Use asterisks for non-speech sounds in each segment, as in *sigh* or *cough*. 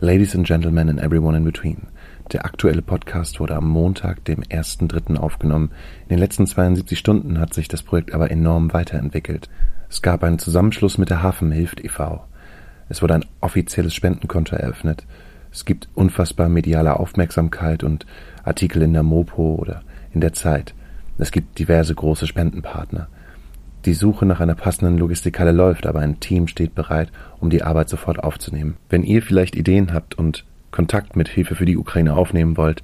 Ladies and Gentlemen and everyone in between. Der aktuelle Podcast wurde am Montag, dem 1.3. aufgenommen. In den letzten 72 Stunden hat sich das Projekt aber enorm weiterentwickelt. Es gab einen Zusammenschluss mit der Hafenhilft e.V. Es wurde ein offizielles Spendenkonto eröffnet. Es gibt unfassbar mediale Aufmerksamkeit und Artikel in der Mopo oder in der Zeit. Es gibt diverse große Spendenpartner. Die Suche nach einer passenden Logistikhalle läuft, aber ein Team steht bereit, um die Arbeit sofort aufzunehmen. Wenn ihr vielleicht Ideen habt und Kontakt mit Hilfe für die Ukraine aufnehmen wollt,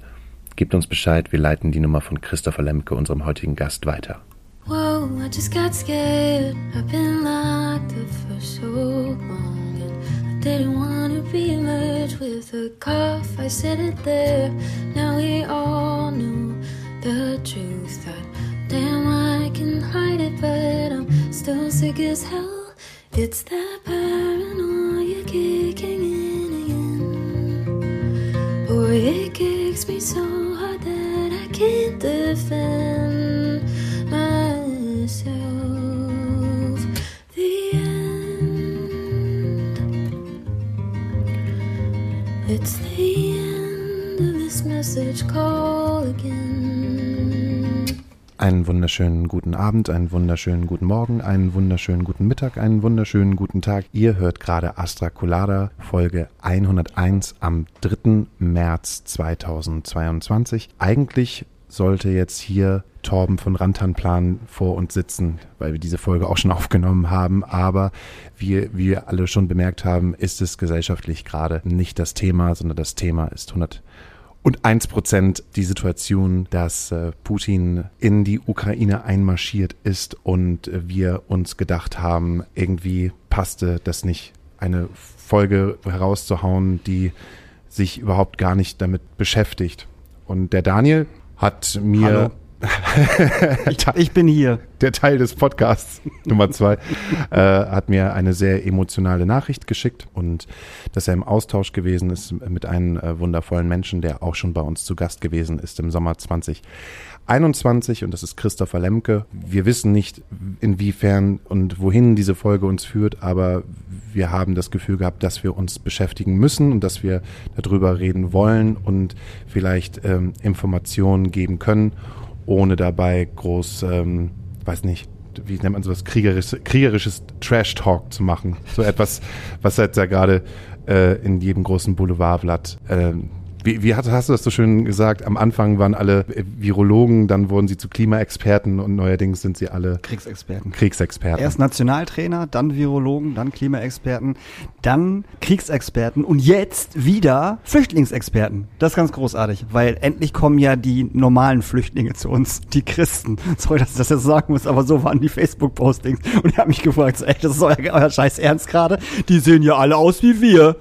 gebt uns Bescheid, wir leiten die Nummer von Christopher Lemke, unserem heutigen Gast, weiter. Whoa, I just got scared. I've been locked up for so long. And I didn't want to be emerged with a cough. I said it there. Now we all know the truth. That damn, I can hide it, but I'm still sick as hell. It's that paranoia kicking in again. Boy, it kicks me so hard that I can't defend myself. The end. It's the end of this message call again. Einen wunderschönen guten Abend, einen wunderschönen guten Morgen, einen wunderschönen guten Mittag, einen wunderschönen guten Tag. Ihr hört gerade Astra Colada Folge 101 am 3. März 2022. Eigentlich sollte jetzt hier Torben von Rantanplan vor uns sitzen, weil wir diese Folge auch schon *laughs* aufgenommen haben. Aber wie wir alle schon bemerkt haben, ist es gesellschaftlich gerade nicht das Thema, sondern das Thema ist 100 und 1% die Situation, dass äh, Putin in die Ukraine einmarschiert ist und äh, wir uns gedacht haben, irgendwie passte das nicht, eine Folge herauszuhauen, die sich überhaupt gar nicht damit beschäftigt. Und der Daniel hat mir Hallo. *laughs* ich, ich, bin hier. Der Teil des Podcasts *laughs* Nummer zwei äh, hat mir eine sehr emotionale Nachricht geschickt und dass er im Austausch gewesen ist mit einem äh, wundervollen Menschen, der auch schon bei uns zu Gast gewesen ist im Sommer 2021 und das ist Christopher Lemke. Wir wissen nicht, inwiefern und wohin diese Folge uns führt, aber wir haben das Gefühl gehabt, dass wir uns beschäftigen müssen und dass wir darüber reden wollen und vielleicht ähm, Informationen geben können ohne dabei groß, ähm, weiß nicht, wie nennt man sowas, kriegerisches, kriegerisches Trash-Talk zu machen. So etwas, was jetzt ja gerade äh, in jedem großen Boulevardblatt äh, wie, wie hast, hast, du das so schön gesagt? Am Anfang waren alle Virologen, dann wurden sie zu Klimaexperten und neuerdings sind sie alle Kriegsexperten. Kriegsexperten. Erst Nationaltrainer, dann Virologen, dann Klimaexperten, dann Kriegsexperten und jetzt wieder Flüchtlingsexperten. Das ist ganz großartig, weil endlich kommen ja die normalen Flüchtlinge zu uns, die Christen. *laughs* Sorry, dass ich das jetzt sagen muss, aber so waren die Facebook-Postings. Und ich habe mich gefragt, so, ey, das ist euer, euer Scheiß Ernst gerade? Die sehen ja alle aus wie wir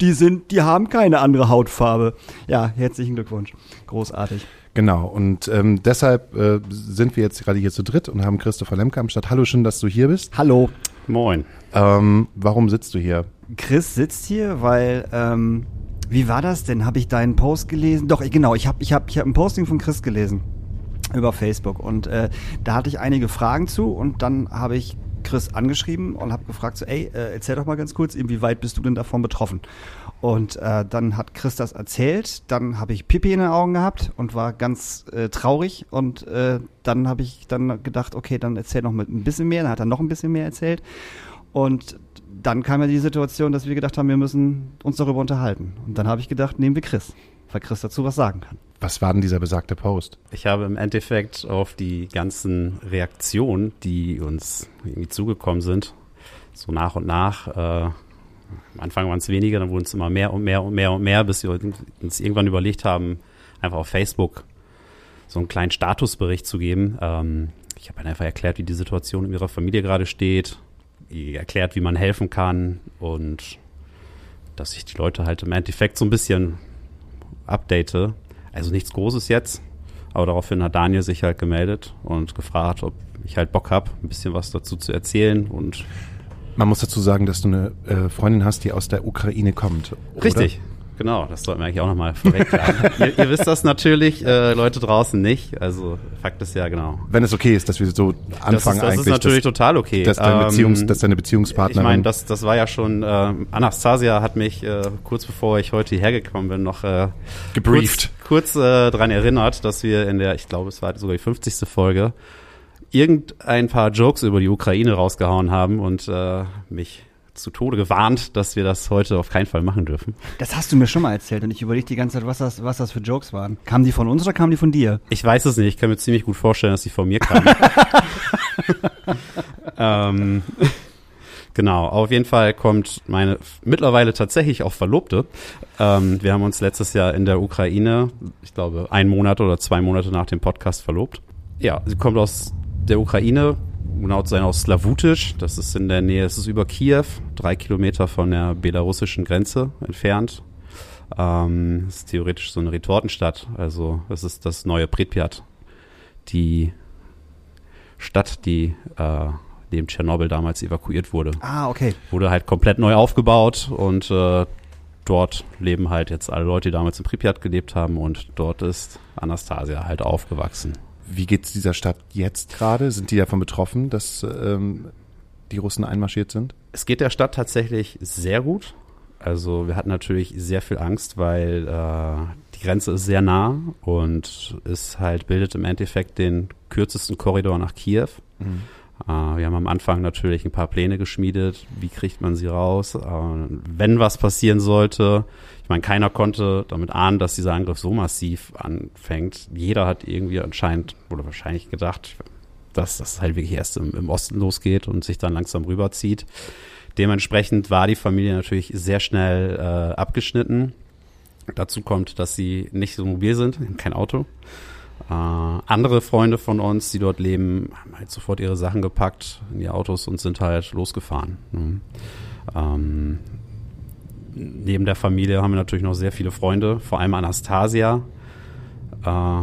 die sind, die haben keine andere Hautfarbe. Ja, herzlichen Glückwunsch. Großartig. Genau, und ähm, deshalb äh, sind wir jetzt gerade hier zu dritt und haben Christopher Lemke am Start. Hallo, schön, dass du hier bist. Hallo. Moin. Ähm, warum sitzt du hier? Chris sitzt hier, weil, ähm, wie war das denn? Habe ich deinen Post gelesen? Doch, genau, ich habe ich hab, ich hab ein Posting von Chris gelesen über Facebook und äh, da hatte ich einige Fragen zu und dann habe ich Chris angeschrieben und habe gefragt, so, ey, äh, erzähl doch mal ganz kurz, inwieweit bist du denn davon betroffen? Und äh, dann hat Chris das erzählt, dann habe ich Pipi in den Augen gehabt und war ganz äh, traurig und äh, dann habe ich dann gedacht, okay, dann erzähl noch mit ein bisschen mehr, dann hat er noch ein bisschen mehr erzählt und dann kam ja die Situation, dass wir gedacht haben, wir müssen uns darüber unterhalten. Und dann habe ich gedacht, nehmen wir Chris, weil Chris dazu was sagen kann. Was war denn dieser besagte Post? Ich habe im Endeffekt auf die ganzen Reaktionen, die uns irgendwie zugekommen sind, so nach und nach, äh, am Anfang waren es weniger, dann wurden es immer mehr und mehr und mehr und mehr, bis wir uns irgendwann überlegt haben, einfach auf Facebook so einen kleinen Statusbericht zu geben. Ähm, ich habe einfach erklärt, wie die Situation in ihrer Familie gerade steht, erklärt, wie man helfen kann und dass ich die Leute halt im Endeffekt so ein bisschen update, also nichts Großes jetzt, aber daraufhin hat Daniel sich halt gemeldet und gefragt, ob ich halt Bock habe, ein bisschen was dazu zu erzählen und man muss dazu sagen, dass du eine äh, Freundin hast, die aus der Ukraine kommt. Oder? Richtig. Genau, das sollten wir eigentlich auch nochmal vorwegklagen. *laughs* ihr, ihr wisst das natürlich, äh, Leute draußen nicht. Also Fakt ist ja genau. Wenn es okay ist, dass wir so anfangen das ist, das eigentlich. ist natürlich dass, total okay. Dass deine, Ähm, Beziehungs, dass deine Beziehungspartnerin. Ich meine, das, das war ja schon, äh, Anastasia hat mich äh, kurz bevor ich heute hierher gekommen bin, noch äh, Gebrieft. kurz, kurz äh, daran erinnert, dass wir in der, ich glaube, es war sogar die 50. Folge, irgendein paar Jokes über die Ukraine rausgehauen haben und äh, mich zu Tode gewarnt, dass wir das heute auf keinen Fall machen dürfen. Das hast du mir schon mal erzählt und ich überlege die ganze Zeit, was das, was das für Jokes waren. Kamen die von uns oder kamen die von dir? Ich weiß es nicht, ich kann mir ziemlich gut vorstellen, dass die von mir kamen. *laughs* ähm, genau, auf jeden Fall kommt meine mittlerweile tatsächlich auch Verlobte. Ähm, wir haben uns letztes Jahr in der Ukraine, ich glaube, einen Monat oder zwei Monate nach dem Podcast verlobt. Ja, sie kommt aus der Ukraine, genau zu sein aus Slavutisch. Das ist in der Nähe, es ist über Kiew, drei Kilometer von der belarussischen Grenze entfernt. Ähm, ist theoretisch so eine Retortenstadt. Also das ist das neue Pripyat. Die Stadt, die äh, neben Tschernobyl damals evakuiert wurde. Ah, okay. Wurde halt komplett neu aufgebaut und äh, dort leben halt jetzt alle Leute, die damals in Pripyat gelebt haben und dort ist Anastasia halt aufgewachsen. Wie geht's dieser Stadt jetzt gerade? Sind die davon betroffen, dass ähm, die Russen einmarschiert sind? Es geht der Stadt tatsächlich sehr gut. Also wir hatten natürlich sehr viel Angst, weil äh, die Grenze ist sehr nah und es halt bildet im Endeffekt den kürzesten Korridor nach Kiew. Mhm. Äh, wir haben am Anfang natürlich ein paar Pläne geschmiedet. Wie kriegt man sie raus? Äh, wenn was passieren sollte, ich meine, keiner konnte damit ahnen, dass dieser Angriff so massiv anfängt. Jeder hat irgendwie anscheinend oder wahrscheinlich gedacht, dass das halt wirklich erst im, im Osten losgeht und sich dann langsam rüberzieht. Dementsprechend war die Familie natürlich sehr schnell äh, abgeschnitten. Dazu kommt, dass sie nicht so mobil sind, kein Auto. Äh, andere Freunde von uns, die dort leben, haben halt sofort ihre Sachen gepackt in die Autos und sind halt losgefahren. Ne? Ähm, neben der Familie haben wir natürlich noch sehr viele Freunde, vor allem Anastasia. Äh,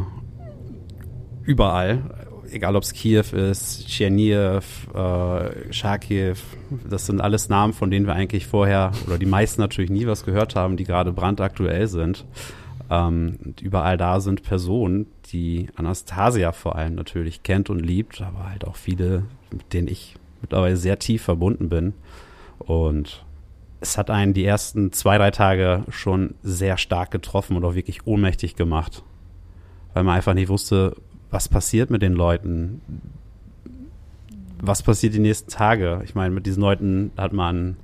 überall, egal ob es Kiew ist, Tscherniev, äh, Charkiw, das sind alles Namen, von denen wir eigentlich vorher oder die meisten natürlich nie was gehört haben, die gerade brandaktuell sind. Ähm, und überall da sind Personen, die Anastasia vor allem natürlich kennt und liebt, aber halt auch viele, mit denen ich mittlerweile sehr tief verbunden bin. Und es hat einen die ersten zwei, drei Tage schon sehr stark getroffen und auch wirklich ohnmächtig gemacht, weil man einfach nicht wusste, was passiert mit den Leuten, was passiert die nächsten Tage. Ich meine, mit diesen Leuten hat man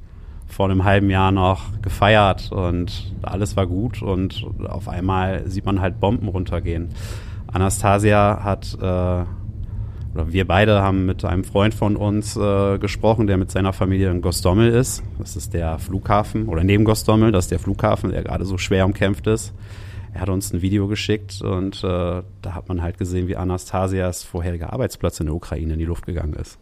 vor einem halben Jahr noch gefeiert und alles war gut und auf einmal sieht man halt Bomben runtergehen. Anastasia hat, äh, oder wir beide haben mit einem Freund von uns äh, gesprochen, der mit seiner Familie in Gostomel ist. Das ist der Flughafen, oder neben Gostomel, das ist der Flughafen, der gerade so schwer umkämpft ist. Er hat uns ein Video geschickt und äh, da hat man halt gesehen, wie Anastasias vorheriger Arbeitsplatz in der Ukraine in die Luft gegangen ist.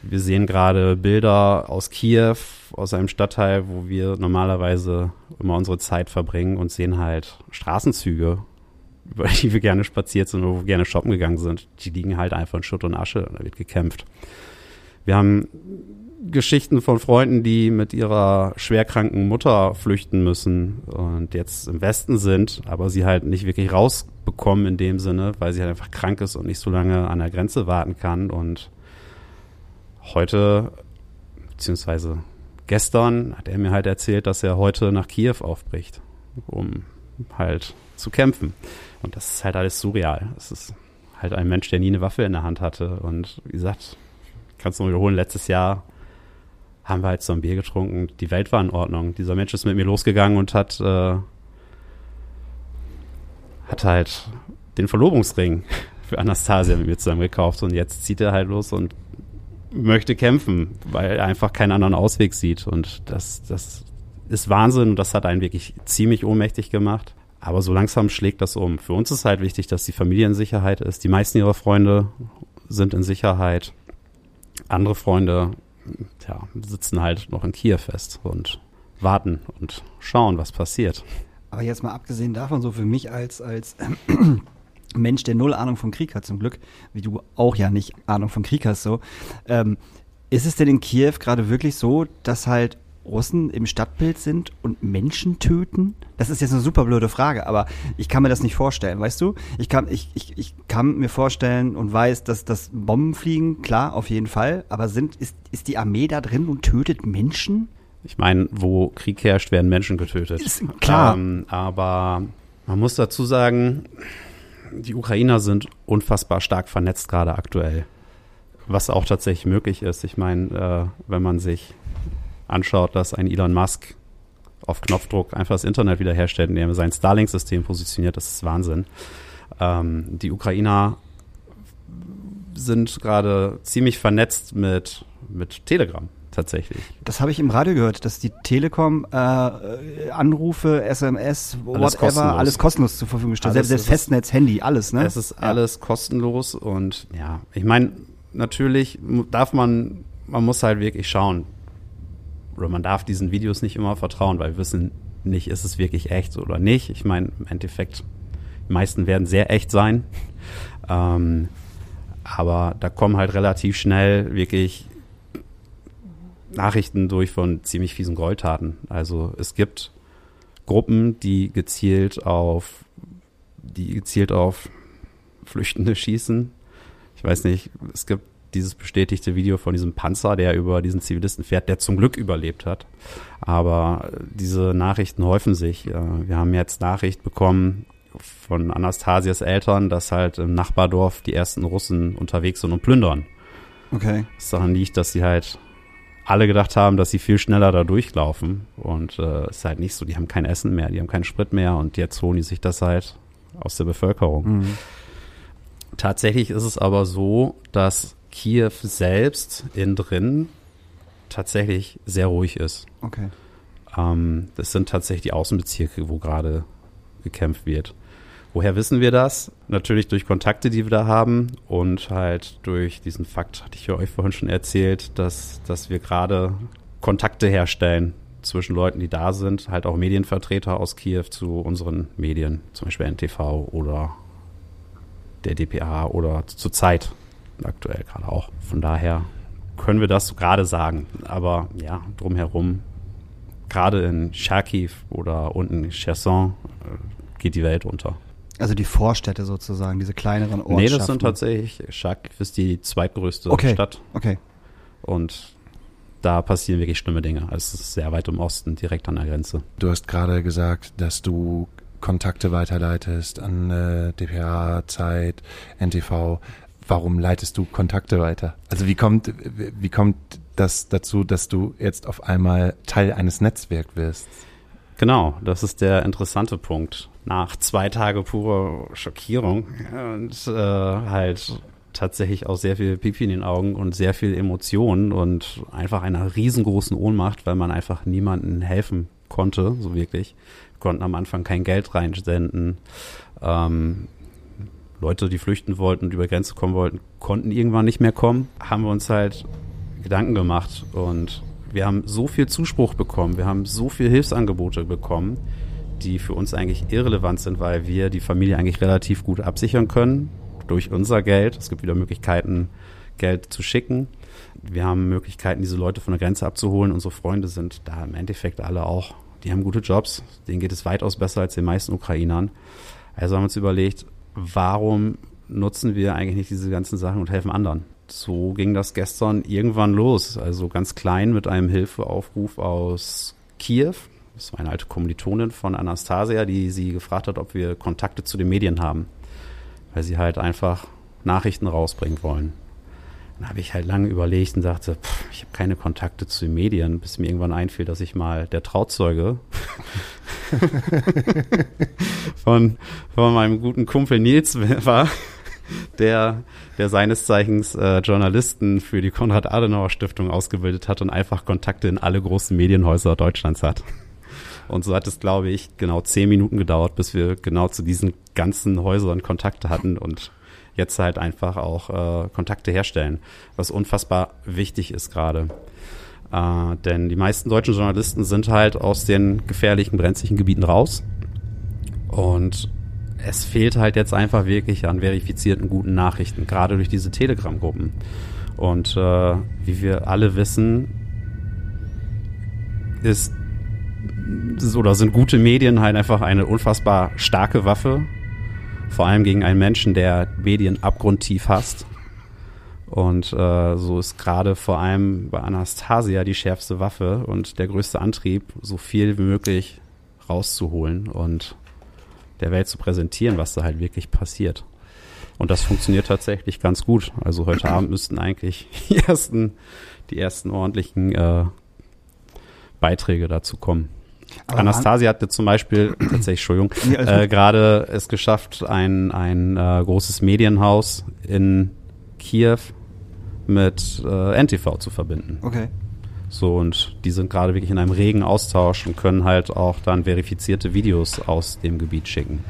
Wir sehen gerade Bilder aus Kiew, aus einem Stadtteil, wo wir normalerweise immer unsere Zeit verbringen und sehen halt Straßenzüge, über die wir gerne spaziert sind oder wo wir gerne shoppen gegangen sind. Die liegen halt einfach in Schutt und Asche, da wird gekämpft. Wir haben Geschichten von Freunden, die mit ihrer schwerkranken Mutter flüchten müssen und jetzt im Westen sind, aber sie halt nicht wirklich rausbekommen in dem Sinne, weil sie halt einfach krank ist und nicht so lange an der Grenze warten kann. Und heute, beziehungsweise gestern, hat er mir halt erzählt, dass er heute nach Kiew aufbricht, um halt zu kämpfen. Und das ist halt alles surreal. Es ist halt ein Mensch, der nie eine Waffe in der Hand hatte. Und wie gesagt, kannst du nur wiederholen, letztes Jahr haben wir halt so ein Bier getrunken. Die Welt war in Ordnung. Dieser Mensch ist mit mir losgegangen und hat, äh, hat halt den Verlobungsring *laughs* für Anastasia mit mir zusammen gekauft. Und jetzt zieht er halt los und möchte kämpfen, weil er einfach keinen anderen Ausweg sieht. Und das, das ist Wahnsinn und das hat einen wirklich ziemlich ohnmächtig gemacht. Aber so langsam schlägt das um. Für uns ist halt wichtig, dass die Familie in Sicherheit ist. Die meisten ihrer Freunde sind in Sicherheit. Andere Freunde ja, sitzen halt noch in Kiew fest und warten und schauen, was passiert. Aber jetzt mal abgesehen davon, so für mich als, als Mensch, der null Ahnung von Krieg hat, zum Glück, wie du auch ja nicht Ahnung von Krieg hast, so, ähm, ist es denn in Kiew gerade wirklich so, dass halt Russen im Stadtbild sind und Menschen töten? Das ist jetzt eine super blöde Frage, aber ich kann mir das nicht vorstellen, weißt du? Ich kann, ich, ich, ich kann mir vorstellen und weiß, dass das Bomben fliegen, klar, auf jeden Fall, aber sind, ist, ist die Armee da drin und tötet Menschen? Ich meine, wo Krieg herrscht, werden Menschen getötet. Ist klar. Ähm, aber man muss dazu sagen, die Ukrainer sind unfassbar stark vernetzt gerade aktuell. Was auch tatsächlich möglich ist. Ich meine, äh, wenn man sich anschaut, dass ein Elon Musk auf Knopfdruck einfach das Internet wiederherstellt, indem er sein Starlink-System positioniert, das ist Wahnsinn. Ähm, die Ukrainer sind gerade ziemlich vernetzt mit, mit Telegram tatsächlich. Das habe ich im Radio gehört, dass die Telekom äh, Anrufe, SMS, Alles whatever, kostenlos. alles kostenlos zur Verfügung stellt. Alles Selbst, selbst Festnetz, Handy, alles, ne? Es ist alles kostenlos und ja, ich meine, natürlich darf man, man muss halt wirklich schauen. Oder man darf diesen Videos nicht immer vertrauen, weil wir wissen nicht, ist es wirklich echt oder nicht. Ich meine, im Endeffekt, die meisten werden sehr echt sein. Ähm, aber da kommen halt relativ schnell wirklich Nachrichten durch von ziemlich fiesen Gräueltaten. Also es gibt Gruppen, die gezielt auf die gezielt auf Flüchtende schießen. Ich weiß nicht, es gibt dieses bestätigte Video von diesem Panzer, der über diesen Zivilisten fährt, der zum Glück überlebt hat. Aber äh, diese Nachrichten häufen sich. Äh, Wir haben jetzt Nachricht bekommen von Anastasias Eltern, dass halt im Nachbardorf die ersten Russen unterwegs sind und plündern. okay. Was daran liegt, dass sie halt alle gedacht haben, dass sie viel schneller da durchlaufen. Und äh, es ist halt nicht so, die haben kein Essen mehr, die haben keinen Sprit mehr und jetzt holen die sich das halt aus der Bevölkerung. Mhm. Tatsächlich ist es aber so, dass Kiew selbst innen drin tatsächlich sehr ruhig ist. Okay. Ähm, das sind tatsächlich die Außenbezirke, wo gerade gekämpft wird. Woher wissen wir das? Natürlich durch Kontakte, die wir da haben und halt durch diesen Fakt, hatte ich ja euch vorhin schon erzählt, dass, dass wir gerade Kontakte herstellen zwischen Leuten, die da sind, halt auch Medienvertreter aus Kiew zu unseren Medien, zum Beispiel NTV oder der DPA oder zur Zeit aktuell gerade auch. Von daher können wir das gerade sagen. Aber ja, drumherum, gerade in Charkiw oder unten in Cherson, äh, geht die Welt unter. Also die Vorstädte sozusagen, diese kleineren Ortschaften. Nee, das sind tatsächlich, Charkiw ist die zweitgrößte Okay. Stadt Okay. und da passieren wirklich schlimme Dinge. Also es ist sehr weit im Osten, direkt an der Grenze. Du hast gerade gesagt, dass du Kontakte weiterleitest an äh, DPA, Zeit, NTV. Warum leitest du Kontakte weiter? Also wie kommt, wie kommt das dazu, dass du jetzt auf einmal Teil eines Netzwerks wirst? Genau, das ist der interessante Punkt. Nach zwei Tage purer Schockierung und äh, halt tatsächlich auch sehr viel Pipi in den Augen und sehr viel Emotionen und einfach einer riesengroßen Ohnmacht, weil man einfach niemandem helfen konnte, so wirklich. Wir konnten am Anfang kein Geld reinsenden. Ähm, Leute, die flüchten wollten und über Grenze kommen wollten, konnten irgendwann nicht mehr kommen. Haben wir uns halt Gedanken gemacht und wir haben so viel Zuspruch bekommen, wir haben so viel Hilfsangebote bekommen, die für uns eigentlich irrelevant sind, weil wir die Familie eigentlich relativ gut absichern können durch unser Geld. Es gibt wieder Möglichkeiten, Geld zu schicken. Wir haben Möglichkeiten, diese Leute von der Grenze abzuholen. Unsere Freunde sind da im Endeffekt alle auch, die haben gute Jobs, denen geht es weitaus besser als den meisten Ukrainern. Also haben wir uns überlegt, warum nutzen wir eigentlich nicht diese ganzen Sachen und helfen anderen? So ging das gestern irgendwann los. Also ganz klein mit einem Hilfeaufruf aus Kiew. Das war eine alte Kommilitonin von Anastasia, die sie gefragt hat, ob wir Kontakte zu den Medien haben. Weil sie halt einfach Nachrichten rausbringen wollen. Dann habe ich halt lange überlegt und dachte, pff, ich habe keine Kontakte zu den Medien, bis mir irgendwann einfiel, dass ich mal der Trauzeuge *laughs* von, von meinem guten Kumpel Nils war, der, der seines Zeichens äh, Journalisten für die Konrad-Adenauer-Stiftung ausgebildet hat und einfach Kontakte in alle großen Medienhäuser Deutschlands hat. Und so hat es, glaube ich, genau zehn Minuten gedauert, bis wir genau zu diesen ganzen Häusern Kontakte hatten und jetzt halt einfach auch äh, Kontakte herstellen, was unfassbar wichtig ist gerade. Äh, denn die meisten deutschen Journalisten sind halt aus den gefährlichen, brenzlichen Gebieten raus. Und es fehlt halt jetzt einfach wirklich an verifizierten guten Nachrichten, gerade durch diese Telegram-Gruppen. Und äh, wie wir alle wissen, ist oder sind gute Medien halt einfach eine unfassbar starke Waffe. Vor allem gegen einen Menschen, der Medien abgrundtief hasst. Und äh, so ist gerade vor allem bei Anastasia die schärfste Waffe und der größte Antrieb, so viel wie möglich rauszuholen und der Welt zu präsentieren, was da halt wirklich passiert. Und das funktioniert tatsächlich ganz gut. Also heute Abend müssten eigentlich *laughs* die ersten, die ersten ordentlichen äh, Beiträge dazu kommen. Anastasia hatte zum Beispiel, *clears throat* tatsächlich, Entschuldigung, äh, gerade es geschafft, ein, ein äh, großes Medienhaus in Kiew mit äh, NTV zu verbinden. Okay. So, und die sind gerade wirklich in einem regen Austausch und können halt auch dann verifizierte Videos aus dem Gebiet schicken.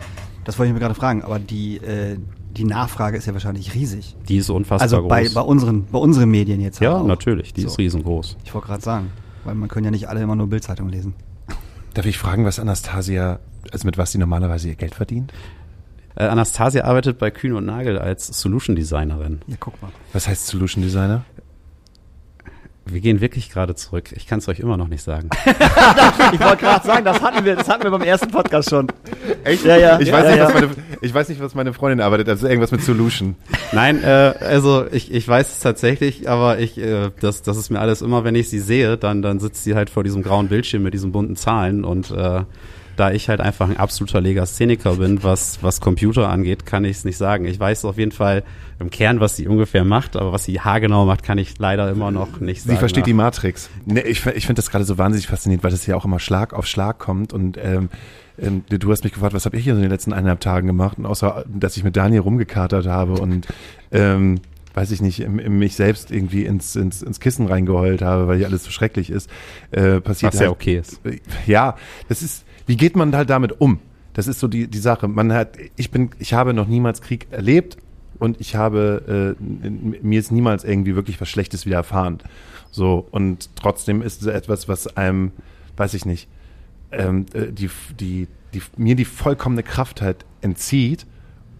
Das wollte ich mir gerade fragen, aber die, äh, die Nachfrage ist ja wahrscheinlich riesig. Die ist unfassbar also groß. bei, bei, unseren, bei unseren Medien jetzt. Ja, halt natürlich, die So. ist riesengroß. Ich wollte gerade sagen, weil man können ja nicht alle immer nur Bildzeitung lesen. Darf ich fragen, was Anastasia, also mit was sie normalerweise ihr Geld verdient? Äh, Anastasia arbeitet bei Kühn und Nagel als Solution Designerin. Ja, guck mal. Was heißt Solution Designer? Wir gehen wirklich gerade zurück. Ich kann es euch immer noch nicht sagen. *laughs* Ich wollte gerade sagen, das hatten wir, das hatten wir beim ersten Podcast schon. Echt? Ja, ja. Ich, Ja, weiß ja, nicht, ja. Was meine, ich weiß nicht, was meine Freundin arbeitet, also irgendwas mit Solution. Nein, äh, also ich, ich weiß es tatsächlich, aber ich, äh, das, das ist mir alles immer, wenn ich sie sehe, dann, dann sitzt sie halt vor diesem grauen Bildschirm mit diesen bunten Zahlen und äh, da ich halt einfach ein absoluter Legastheniker bin, was, was Computer angeht, kann ich es nicht sagen. Ich weiß auf jeden Fall im Kern, was sie ungefähr macht, aber was sie haargenau macht, kann ich leider immer noch nicht sagen. Sie versteht die. Matrix. Nee, ich ich finde das gerade so wahnsinnig faszinierend, weil das ja auch immer Schlag auf Schlag kommt. Und ähm, ähm, du hast mich gefragt, was habe ich hier so in den letzten eineinhalb Tagen gemacht? Und außer, dass ich mit Daniel rumgekatert habe und ähm, weiß ich nicht, mich selbst irgendwie ins, ins, ins Kissen reingeheult habe, weil hier alles so schrecklich ist, äh, passiert Was ja halt- okay ist. ja, das ist, wie geht man halt damit um? Das ist so die, die Sache. Man hat, ich bin, ich habe noch niemals Krieg erlebt und ich habe, äh, mir ist niemals irgendwie wirklich was Schlechtes widerfahren. So, und trotzdem ist es etwas, was einem, weiß ich nicht, ähm, äh, die, die, die, mir die vollkommene Kraft halt entzieht.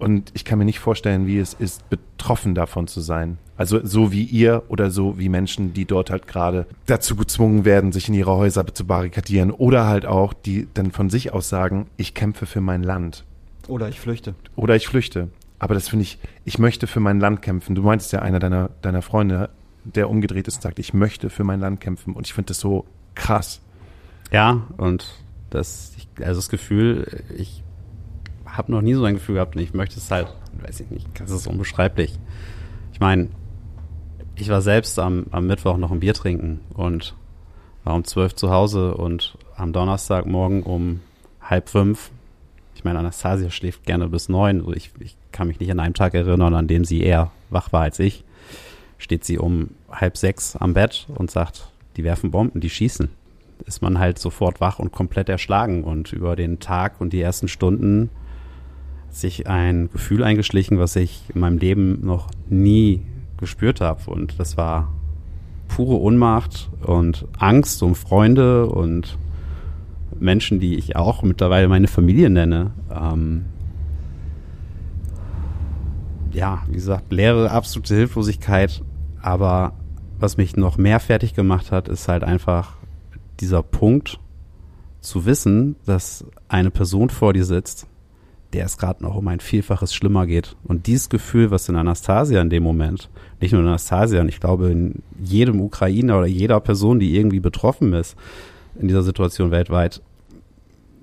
Und ich kann mir nicht vorstellen, wie es ist, betroffen davon zu sein. Also so wie ihr oder so wie Menschen, die dort halt gerade dazu gezwungen werden, sich in ihre Häuser zu barrikadieren. Oder halt auch, die dann von sich aus sagen, ich kämpfe für mein Land. Oder ich flüchte. Oder ich flüchte. Aber das finde ich, ich möchte für mein Land kämpfen. Du meintest ja einer deiner, deiner Freunde, der umgedreht ist und sagt, ich möchte für mein Land kämpfen. Und ich finde das so krass. Ja, und das, also das Gefühl, ich habe noch nie so ein Gefühl gehabt und ich möchte es halt, weiß ich nicht, das ist unbeschreiblich. Ich meine, ich war selbst am, am Mittwoch noch ein Bier trinken und war um zwölf zu Hause und am Donnerstagmorgen um halb fünf. Ich meine, Anastasia schläft gerne bis neun. Ich, ich kann mich nicht an einen Tag erinnern, an dem sie eher wach war als ich. Steht sie um halb sechs am Bett und sagt, die werfen Bomben, die schießen ist man halt sofort wach und komplett erschlagen. Und über den Tag und die ersten Stunden sich ein Gefühl eingeschlichen, was ich in meinem Leben noch nie gespürt habe. Und das war pure Unmacht und Angst um Freunde und Menschen, die ich auch mittlerweile meine Familie nenne. Ähm ja, wie gesagt, leere, absolute Hilflosigkeit. Aber was mich noch mehr fertig gemacht hat, ist halt einfach dieser Punkt zu wissen, dass eine Person vor dir sitzt, der es gerade noch um ein Vielfaches schlimmer geht. Und dieses Gefühl, was in Anastasia in dem Moment, nicht nur in Anastasia, ich glaube in jedem Ukrainer oder jeder Person, die irgendwie betroffen ist in dieser Situation weltweit,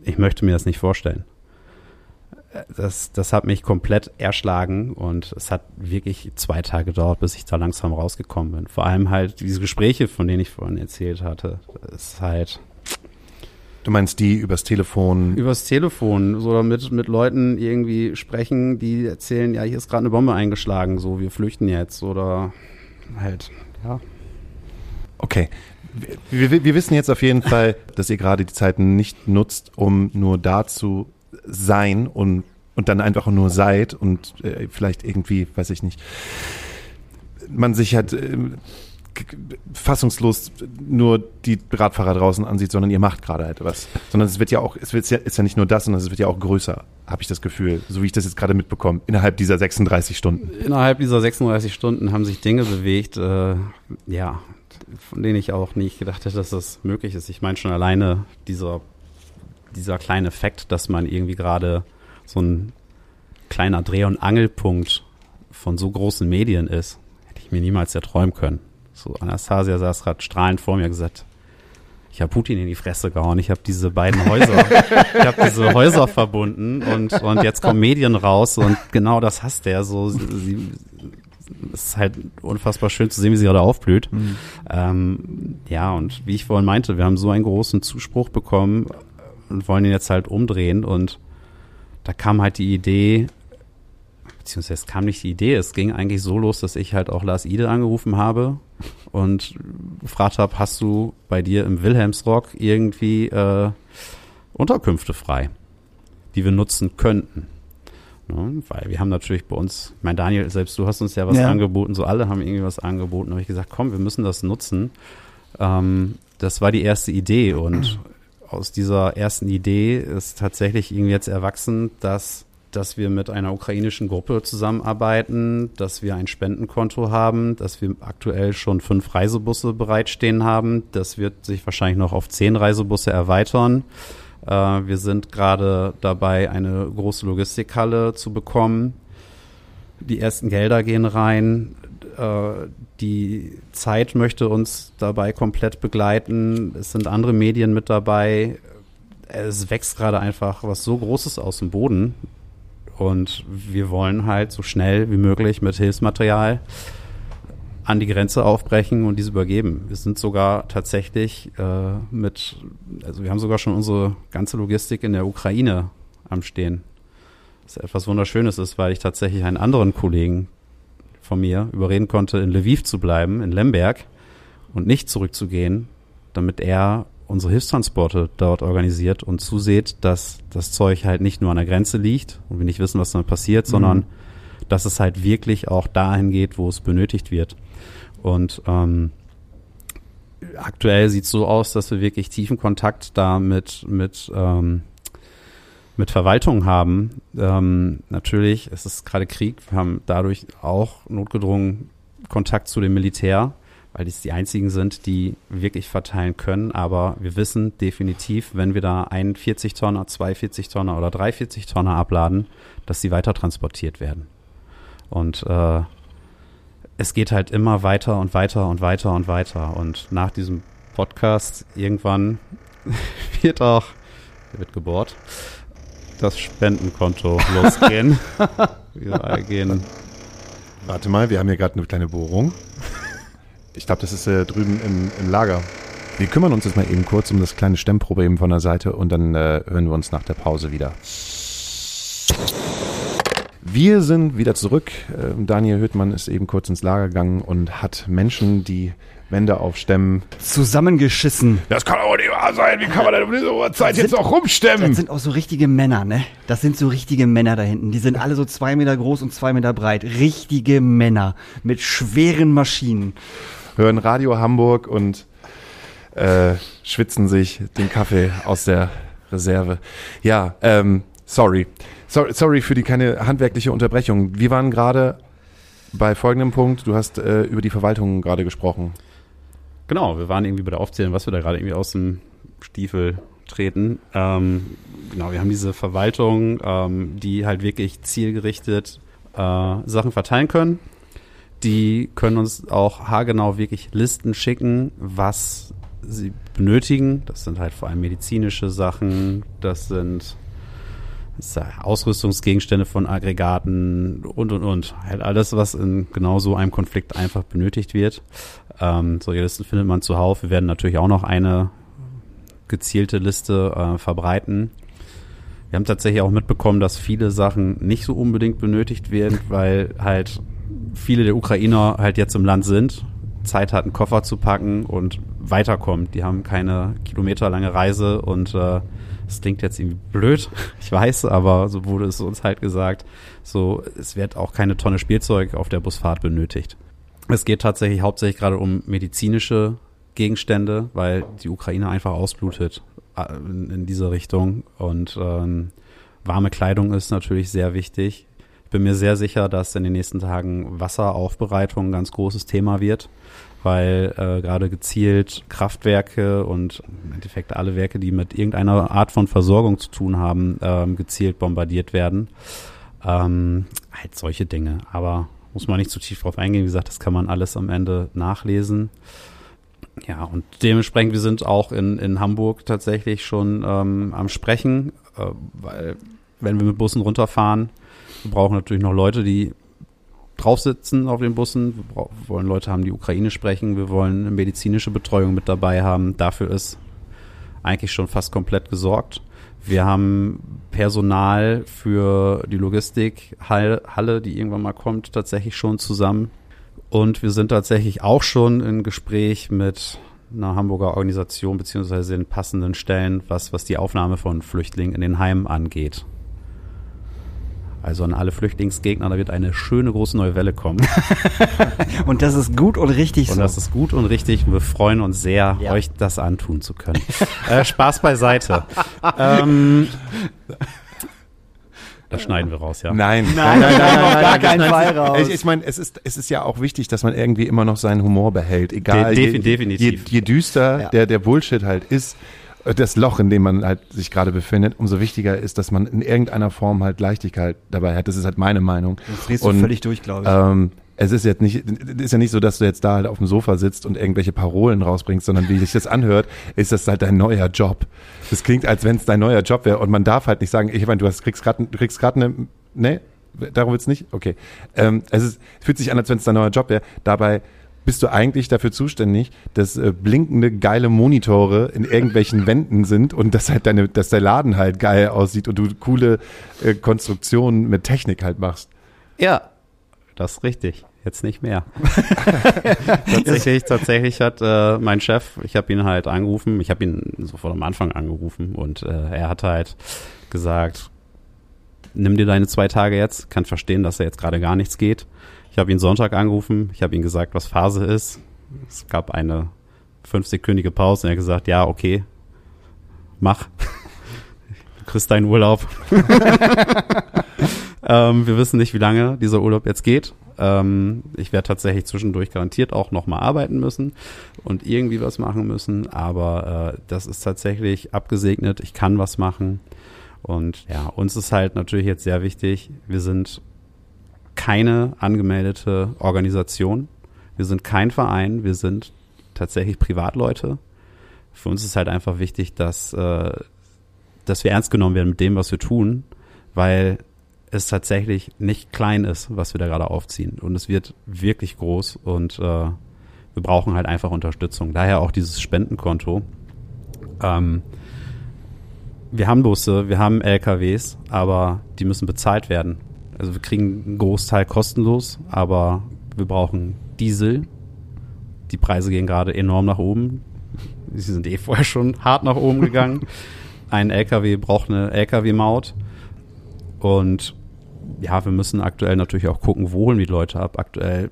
ich möchte mir das nicht vorstellen. Das, das hat mich komplett erschlagen und es hat wirklich zwei Tage gedauert, bis ich da langsam rausgekommen bin. Vor allem halt diese Gespräche, von denen ich vorhin erzählt hatte, ist halt Du meinst die übers Telefon? übers Telefon so mit, mit Leuten irgendwie sprechen, die erzählen, ja, hier ist gerade eine Bombe eingeschlagen, so, wir flüchten jetzt oder halt, ja. Okay. Wir, wir, wir wissen jetzt auf jeden Fall, *laughs* dass ihr gerade die Zeiten nicht nutzt, um nur da zu sein und, und dann einfach nur seid und äh, vielleicht irgendwie, weiß ich nicht, man sich halt äh, fassungslos nur die Radfahrer draußen ansieht, sondern ihr macht gerade halt was. Sondern es wird ja auch, es wird ja, ist ja nicht nur das, sondern es wird ja auch größer, habe ich das Gefühl, so wie ich das jetzt gerade mitbekomme, innerhalb dieser 36 Stunden. Innerhalb dieser 36 Stunden haben sich Dinge bewegt, äh, ja, von denen ich auch nicht gedacht hätte, dass das möglich ist. Ich meine schon alleine dieser, dieser kleine Fakt, dass man irgendwie gerade so ein kleiner Dreh- und Angelpunkt von so großen Medien ist, hätte ich mir niemals erträumen können. So, Anastasia saß gerade strahlend vor mir gesagt, ich habe Putin in die Fresse gehauen. Ich habe diese beiden Häuser, ich habe diese Häuser verbunden und und jetzt kommen Medien raus und genau das hasst der. So, sie, es ist halt unfassbar schön zu sehen, wie sie gerade aufblüht. Mhm. Ähm, ja, und wie ich vorhin meinte, wir haben so einen großen Zuspruch bekommen und wollen ihn jetzt halt umdrehen und da kam halt die Idee, beziehungsweise es kam nicht die Idee, es ging eigentlich so los, dass ich halt auch Lars Ide angerufen habe und gefragt habe, hast du bei dir im Wilhelmsrock irgendwie äh, Unterkünfte frei, die wir nutzen könnten? Ne? Weil wir haben natürlich bei uns, mein Daniel, selbst du hast uns ja was ja. angeboten, so alle haben irgendwie was angeboten. Da habe ich gesagt, komm, wir müssen das nutzen. Ähm, das war die erste Idee und aus dieser ersten Idee ist tatsächlich irgendwie jetzt erwachsen, dass dass wir mit einer ukrainischen Gruppe zusammenarbeiten, dass wir ein Spendenkonto haben, dass wir aktuell schon fünf Reisebusse bereitstehen haben. Das wird sich wahrscheinlich noch auf zehn Reisebusse erweitern. Äh, wir sind gerade dabei, eine große Logistikhalle zu bekommen. Die ersten Gelder gehen rein. Äh, die Zeit möchte uns dabei komplett begleiten. Es sind andere Medien mit dabei. Es wächst gerade einfach was so Großes aus dem Boden. Und wir wollen halt so schnell wie möglich mit Hilfsmaterial an die Grenze aufbrechen und diese übergeben. Wir sind sogar tatsächlich äh, mit, also wir haben sogar schon unsere ganze Logistik in der Ukraine am Stehen. Was etwas Wunderschönes ist, weil ich tatsächlich einen anderen Kollegen von mir überreden konnte, in Lviv zu bleiben, in Lemberg und nicht zurückzugehen, damit er unsere Hilfstransporte dort organisiert und zuseht, dass das Zeug halt nicht nur an der Grenze liegt und wir nicht wissen, was dann passiert, mhm. sondern dass es halt wirklich auch dahin geht, wo es benötigt wird. Und ähm, aktuell sieht es so aus, dass wir wirklich tiefen Kontakt da mit, mit, ähm, mit Verwaltung haben. Ähm, natürlich, es ist gerade Krieg, wir haben dadurch auch notgedrungen Kontakt zu dem Militär weil es die einzigen sind, die wirklich verteilen können. Aber wir wissen definitiv, wenn wir da einen 40-Tonner, zwei 40-Tonner oder drei 40-Tonner abladen, dass sie weiter transportiert werden. Und äh, es geht halt immer weiter und weiter und weiter und weiter. Und nach diesem Podcast irgendwann *laughs* wird auch, wird gebohrt, das Spendenkonto *laughs* losgehen. wir gehen. Warte mal, wir haben hier gerade eine kleine Bohrung. Ich glaube, das ist äh, drüben im, im, Lager. Wir kümmern uns jetzt mal eben kurz um das kleine Stemmproblem von der Seite und dann äh, hören wir uns nach der Pause wieder. Wir sind wieder zurück. Ähm, Daniel Hüttmann ist eben kurz ins Lager gegangen und hat Menschen, die Wände aufstemmen. Zusammengeschissen. Das kann aber nicht wahr sein. Wie kann man denn um diese Uhrzeit jetzt auch rumstemmen? Das sind auch so richtige Männer, ne? Das sind so richtige Männer da hinten. Die sind alle so zwei Meter groß und zwei Meter breit. Richtige Männer mit schweren Maschinen. Hören Radio Hamburg und äh, schwitzen sich den Kaffee aus der Reserve. Ja, ähm, sorry. sorry. Sorry für die keine handwerkliche Unterbrechung. Wir waren gerade bei folgendem Punkt. Du hast äh, über die Verwaltung gerade gesprochen. Genau, wir waren irgendwie bei der Aufzählung, was wir da gerade irgendwie aus dem Stiefel treten. Ähm, genau, wir haben diese Verwaltung, ähm, die halt wirklich zielgerichtet äh, Sachen verteilen können. Die können uns auch haargenau wirklich Listen schicken, was sie benötigen. Das sind halt vor allem medizinische Sachen, das sind Ausrüstungsgegenstände von Aggregaten und und und. Halt alles, was in genau so einem Konflikt einfach benötigt wird. Ähm, solche Listen findet man zuhauf. Wir werden natürlich auch noch eine gezielte Liste äh, verbreiten. Wir haben tatsächlich auch mitbekommen, dass viele Sachen nicht so unbedingt benötigt werden, weil halt viele der Ukrainer halt jetzt im Land sind, Zeit hatten, Koffer zu packen und weiterkommen. Die haben keine kilometerlange Reise und äh, das klingt jetzt irgendwie blöd, *laughs* ich weiß, aber so wurde es uns halt gesagt, so es wird auch keine Tonne Spielzeug auf der Busfahrt benötigt. Es geht tatsächlich hauptsächlich gerade um medizinische Gegenstände, weil die Ukraine einfach ausblutet äh, in, in diese Richtung und ähm, warme Kleidung ist natürlich sehr wichtig. bin mir sehr sicher, dass in den nächsten Tagen Wasseraufbereitung ein ganz großes Thema wird, weil äh, gerade gezielt Kraftwerke und im Endeffekt alle Werke, die mit irgendeiner Art von Versorgung zu tun haben, ähm, gezielt bombardiert werden. Ähm, halt solche Dinge. Aber muss man nicht zu tief drauf eingehen. Wie gesagt, das kann man alles am Ende nachlesen. Ja, und dementsprechend, wir sind auch in, in Hamburg tatsächlich schon ähm, am Sprechen, äh, weil wenn wir mit Bussen runterfahren, wir brauchen natürlich noch Leute, die drauf sitzen auf den Bussen. Wir wollen Leute haben, die Ukraine sprechen. Wir wollen eine medizinische Betreuung mit dabei haben. Dafür ist eigentlich schon fast komplett gesorgt. Wir haben Personal für die Logistikhalle, die irgendwann mal kommt, tatsächlich schon zusammen. Und wir sind tatsächlich auch schon in Gespräch mit einer Hamburger Organisation beziehungsweise in passenden Stellen, was, was die Aufnahme von Flüchtlingen in den Heimen angeht. Also an alle Flüchtlingsgegner, da wird eine schöne große neue Welle kommen. *laughs* und das ist gut und richtig und so. Und das ist gut und richtig. Und wir freuen uns sehr, ja. euch das antun zu können. *laughs* äh, Spaß beiseite. ähm, *laughs* das schneiden wir raus, ja. Nein, nein, nein, nein, nein, gar keinen Fall raus. Ich, ich meine, es ist, es ist ja auch wichtig, dass man irgendwie immer noch seinen Humor behält, egal. De definitiv. Je, je düster ja. der, der Bullshit halt ist, das Loch, in dem man halt sich gerade befindet, umso wichtiger ist, dass man in irgendeiner Form halt Leichtigkeit dabei hat. Das ist halt meine Meinung. Das drehst du völlig durch, glaube ich. Ähm, es ist jetzt nicht, ist ja nicht so, dass du jetzt da halt auf dem Sofa sitzt und irgendwelche Parolen rausbringst, sondern wie sich das anhört, ist das halt dein neuer Job. Das klingt, als wenn es dein neuer Job wäre und man darf halt nicht sagen, ich meine, du hast, kriegst gerade, du kriegst gerade eine, ne? Darum wird's nicht? Okay. Ähm, es, ist, es fühlt sich an, als wenn es dein neuer Job wäre. Dabei bist du eigentlich dafür zuständig, dass äh, blinkende geile Monitore in irgendwelchen Wänden sind und dass halt deine, dass der Laden halt geil aussieht und du coole äh, Konstruktionen mit Technik halt machst. Ja, das ist richtig. Jetzt nicht mehr. *laughs* tatsächlich, tatsächlich hat äh, mein Chef, ich habe ihn halt angerufen, ich habe ihn sofort am Anfang angerufen und äh, er hat halt gesagt, nimm dir deine zwei Tage jetzt, kann verstehen, dass er jetzt gerade gar nichts geht. Ich habe ihn Sonntag angerufen, ich habe ihm gesagt, was Phase ist. Es gab eine fünfsekündige Pause und er hat gesagt, ja, okay, mach. Du kriegst deinen Urlaub. *laughs* ähm, wir wissen nicht, wie lange dieser Urlaub jetzt geht. Ähm, ich werde tatsächlich zwischendurch garantiert auch nochmal arbeiten müssen und irgendwie was machen müssen, aber äh, das ist tatsächlich abgesegnet. Ich kann was machen. Und ja, uns ist halt natürlich jetzt sehr wichtig, wir sind keine angemeldete Organisation. Wir sind kein Verein, wir sind tatsächlich Privatleute. Für uns ist halt einfach wichtig, dass, äh, dass wir ernst genommen werden mit dem, was wir tun, weil es tatsächlich nicht klein ist, was wir da gerade aufziehen. Und es wird wirklich groß und äh, wir brauchen halt einfach Unterstützung. Daher auch dieses Spendenkonto. Ähm, wir haben Busse, wir haben LKWs, aber die müssen bezahlt werden. Also wir kriegen einen Großteil kostenlos, aber wir brauchen Diesel. Die Preise gehen gerade enorm nach oben. Sie sind eh vorher schon hart nach oben gegangen. *laughs* Ein LKW braucht eine LKW-Maut. Und ja, wir müssen aktuell natürlich auch gucken, wo holen wir die Leute ab. Aktuell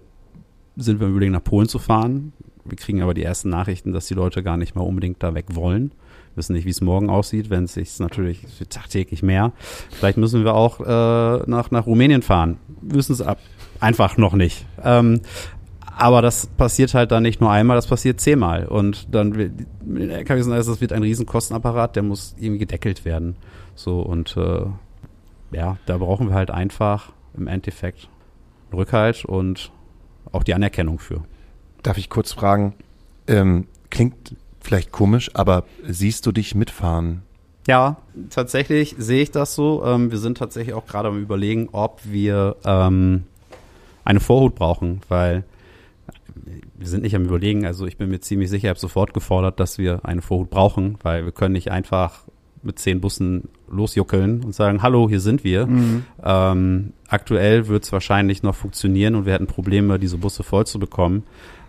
sind wir überlegen, nach Polen zu fahren. Wir kriegen aber die ersten Nachrichten, dass die Leute gar nicht mehr unbedingt da weg wollen wissen nicht, wie es morgen aussieht, wenn es sich natürlich tagtäglich mehr. Vielleicht müssen wir auch äh, nach, nach Rumänien fahren. Wissen es ab. Einfach noch nicht. Ähm, aber das passiert halt dann nicht nur einmal, das passiert zehnmal. Und dann den LKWs, also das wird ein Riesenkostenapparat, der muss irgendwie gedeckelt werden. So und äh, ja, da brauchen wir halt einfach im Endeffekt Rückhalt und auch die Anerkennung für. Darf ich kurz fragen, ähm, klingt vielleicht komisch, aber siehst du dich mitfahren? Ja, tatsächlich sehe ich das so. Ähm, wir sind tatsächlich auch gerade am Überlegen, ob wir ähm, eine Vorhut brauchen, weil wir sind nicht am Überlegen. Also ich bin mir ziemlich sicher, ich habe sofort gefordert, dass wir eine Vorhut brauchen, weil wir können nicht einfach mit zehn Bussen losjuckeln und sagen, hallo, hier sind wir. Mhm. Ähm, aktuell wird es wahrscheinlich noch funktionieren und wir hätten Probleme, diese Busse voll zu bekommen.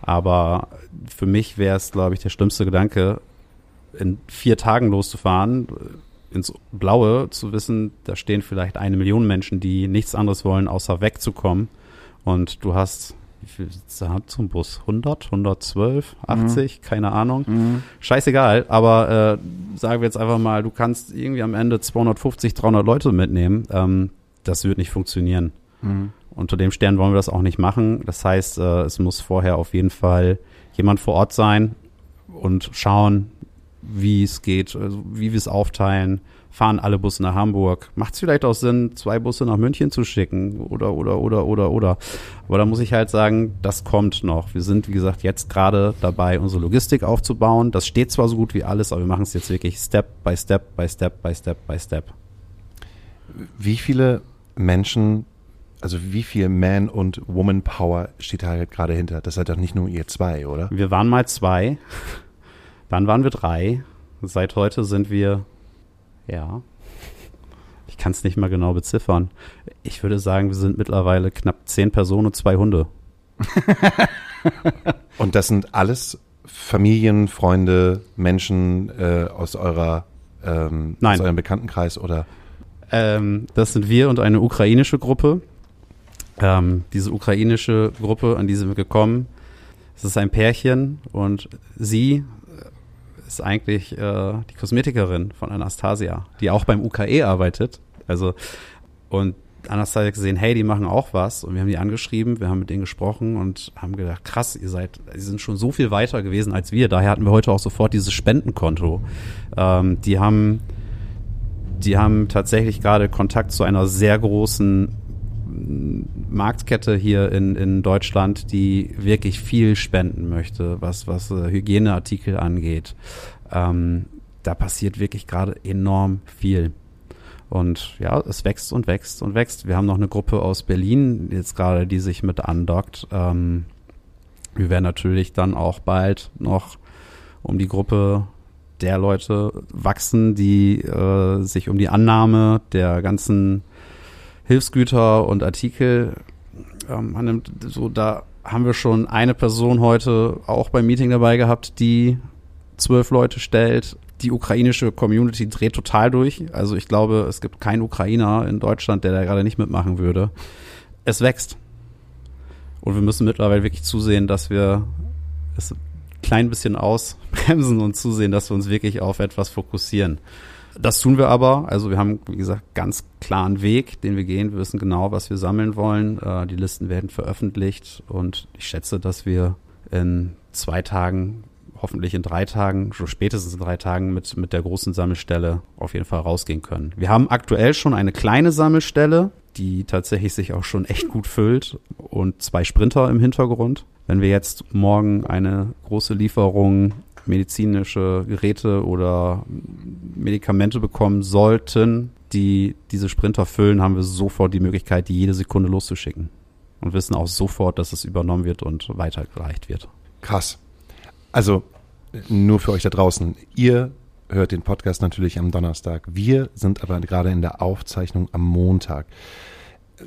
Aber für mich wäre es, glaube ich, der schlimmste Gedanke, in vier Tagen loszufahren, ins Blaue, zu wissen, da stehen vielleicht eine Million Menschen, die nichts anderes wollen, außer wegzukommen. Und du hast, wie viel Sitze hat zum Bus? 100, 112, 80, mhm. keine Ahnung. Mhm. Scheißegal, aber äh, sagen wir jetzt einfach mal, du kannst irgendwie am Ende 250, 300 Leute mitnehmen. Ähm, das wird nicht funktionieren. Mhm. Unter dem Stern wollen wir das auch nicht machen. Das heißt, äh, es muss vorher auf jeden Fall jemand vor Ort sein und schauen, wie es geht, also wie wir es aufteilen. Fahren alle Busse nach Hamburg? Macht es vielleicht auch Sinn, zwei Busse nach München zu schicken? Oder, oder, oder, oder, oder. Aber da muss ich halt sagen, das kommt noch. Wir sind, wie gesagt, jetzt gerade dabei, unsere Logistik aufzubauen. Das steht zwar so gut wie alles, aber wir machen es jetzt wirklich Step by Step by Step by Step by Step. Wie viele Menschen, also wie viel Man- und Woman-Power steht da halt gerade hinter? Das seid doch nicht nur ihr zwei, oder? Wir waren mal zwei, dann waren wir drei. Seit heute sind wir, ja, ich kann es nicht mal genau beziffern. Ich würde sagen, wir sind mittlerweile knapp zehn Personen und zwei Hunde. *laughs* und das sind alles Familien, Freunde, Menschen äh, aus eurer ähm, Nein. aus eurem Bekanntenkreis oder? Ähm, das sind wir und eine ukrainische Gruppe. Ähm, diese ukrainische Gruppe, an die sind wir gekommen. Es ist ein Pärchen und sie ist eigentlich äh, die Kosmetikerin von Anastasia, die auch beim UKE arbeitet. Also und Anastasia hat gesehen, hey, die machen auch was und wir haben die angeschrieben, wir haben mit denen gesprochen und haben gedacht, krass, ihr seid, sie sind schon so viel weiter gewesen als wir. Daher hatten wir heute auch sofort dieses Spendenkonto. Ähm, die haben, die haben tatsächlich gerade Kontakt zu einer sehr großen Marktkette hier in, in Deutschland, die wirklich viel spenden möchte, was, was äh, Hygieneartikel angeht. Ähm, da passiert wirklich gerade enorm viel. Und ja, es wächst und wächst und wächst. Wir haben noch eine Gruppe aus Berlin jetzt gerade, die sich mit andockt. Ähm, wir werden natürlich dann auch bald noch um die Gruppe der Leute wachsen, die äh, sich um die Annahme der ganzen Hilfsgüter und Artikel ähm, annimmt. So, da haben wir schon eine Person heute auch beim Meeting dabei gehabt, die zwölf Leute stellt. Die ukrainische Community dreht total durch. Also ich glaube, es gibt keinen Ukrainer in Deutschland, der da gerade nicht mitmachen würde. Es wächst. Und wir müssen mittlerweile wirklich zusehen, dass wir es ein klein bisschen ausbremsen und zusehen, dass wir uns wirklich auf etwas fokussieren. Das tun wir aber. Also wir haben, wie gesagt, ganz klaren Weg, den wir gehen. Wir wissen genau, was wir sammeln wollen. Äh, die Listen werden veröffentlicht und ich schätze, dass wir in zwei Tagen, hoffentlich in drei Tagen, schon spätestens in drei Tagen mit, mit der großen Sammelstelle auf jeden Fall rausgehen können. Wir haben aktuell schon eine kleine Sammelstelle, die tatsächlich sich auch schon echt gut füllt und zwei Sprinter im Hintergrund. Wenn wir jetzt morgen eine große Lieferung medizinische Geräte oder Medikamente bekommen sollten, die diese Sprinter füllen, haben wir sofort die Möglichkeit, die jede Sekunde loszuschicken. Und wissen auch sofort, dass es übernommen wird und weitergereicht wird. Krass. Also nur für euch da draußen. Ihr hört den Podcast natürlich am Donnerstag. Wir sind aber gerade in der Aufzeichnung am Montag.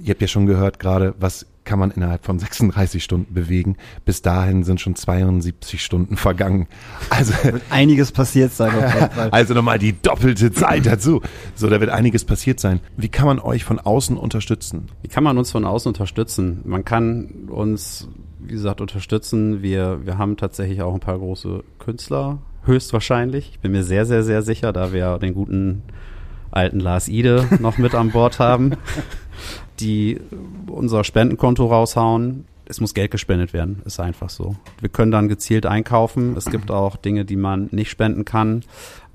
Ihr habt ja schon gehört gerade, was kann man innerhalb von *laughs* 36 Stunden bewegen. Bis dahin sind schon 72 Stunden vergangen. Also wird einiges passiert sein. *laughs* also nochmal die doppelte Zeit dazu. So, da wird einiges passiert sein. Wie kann man euch von außen unterstützen? Wie kann man uns von außen unterstützen? Man kann uns, wie gesagt, unterstützen. Wir, wir haben tatsächlich auch ein paar große Künstler, höchstwahrscheinlich. Ich bin mir sehr, sehr, sehr sicher, da wir den guten alten Lars Ide noch mit an Bord haben die unser Spendenkonto raushauen. Es muss Geld gespendet werden, ist einfach so. Wir können dann gezielt einkaufen. Es gibt auch Dinge, die man nicht spenden kann,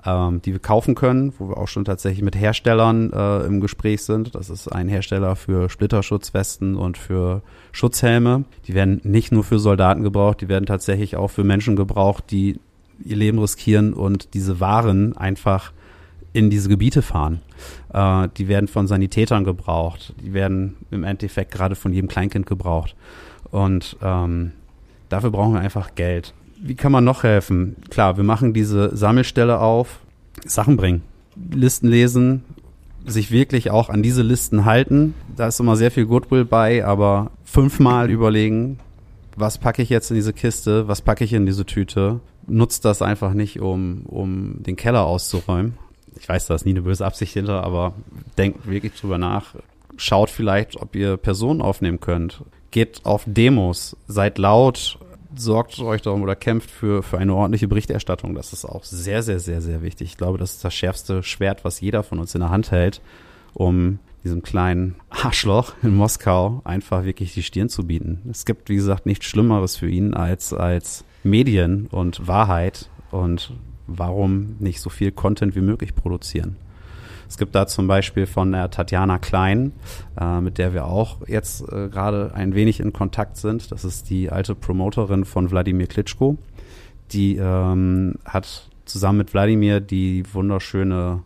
ähm, die wir kaufen können, wo wir auch schon tatsächlich mit Herstellern äh, im Gespräch sind. Das ist ein Hersteller für Splitterschutzwesten und für Schutzhelme. Die werden nicht nur für Soldaten gebraucht, die werden tatsächlich auch für Menschen gebraucht, die ihr Leben riskieren und diese Waren einfach in diese Gebiete fahren. Äh, die werden von Sanitätern gebraucht. Die werden im Endeffekt gerade von jedem Kleinkind gebraucht. Und ähm, dafür brauchen wir einfach Geld. Wie kann man noch helfen? Klar, wir machen diese Sammelstelle auf, Sachen bringen, Listen lesen, sich wirklich auch an diese Listen halten. Da ist immer sehr viel Goodwill bei, aber fünfmal überlegen, was packe ich jetzt in diese Kiste, was packe ich in diese Tüte. Nutzt das einfach nicht, um, um den Keller auszuräumen, ich weiß, da ist nie eine böse Absicht hinter, aber denkt wirklich drüber nach. Schaut vielleicht, ob ihr Personen aufnehmen könnt. Geht auf Demos, seid laut, sorgt euch darum oder kämpft für, für eine ordentliche Berichterstattung. Das ist auch sehr, sehr, sehr, sehr wichtig. Ich glaube, das ist das schärfste Schwert, was jeder von uns in der Hand hält, um diesem kleinen Arschloch in Moskau einfach wirklich die Stirn zu bieten. Es gibt, wie gesagt, nichts Schlimmeres für ihn als, als Medien und Wahrheit und warum nicht so viel Content wie möglich produzieren. Es gibt da zum Beispiel von der Tatjana Klein, äh, mit der wir auch jetzt äh, gerade ein wenig in Kontakt sind. Das ist die alte Promoterin von Wladimir Klitschko. Die ähm, hat zusammen mit Wladimir die wunderschöne,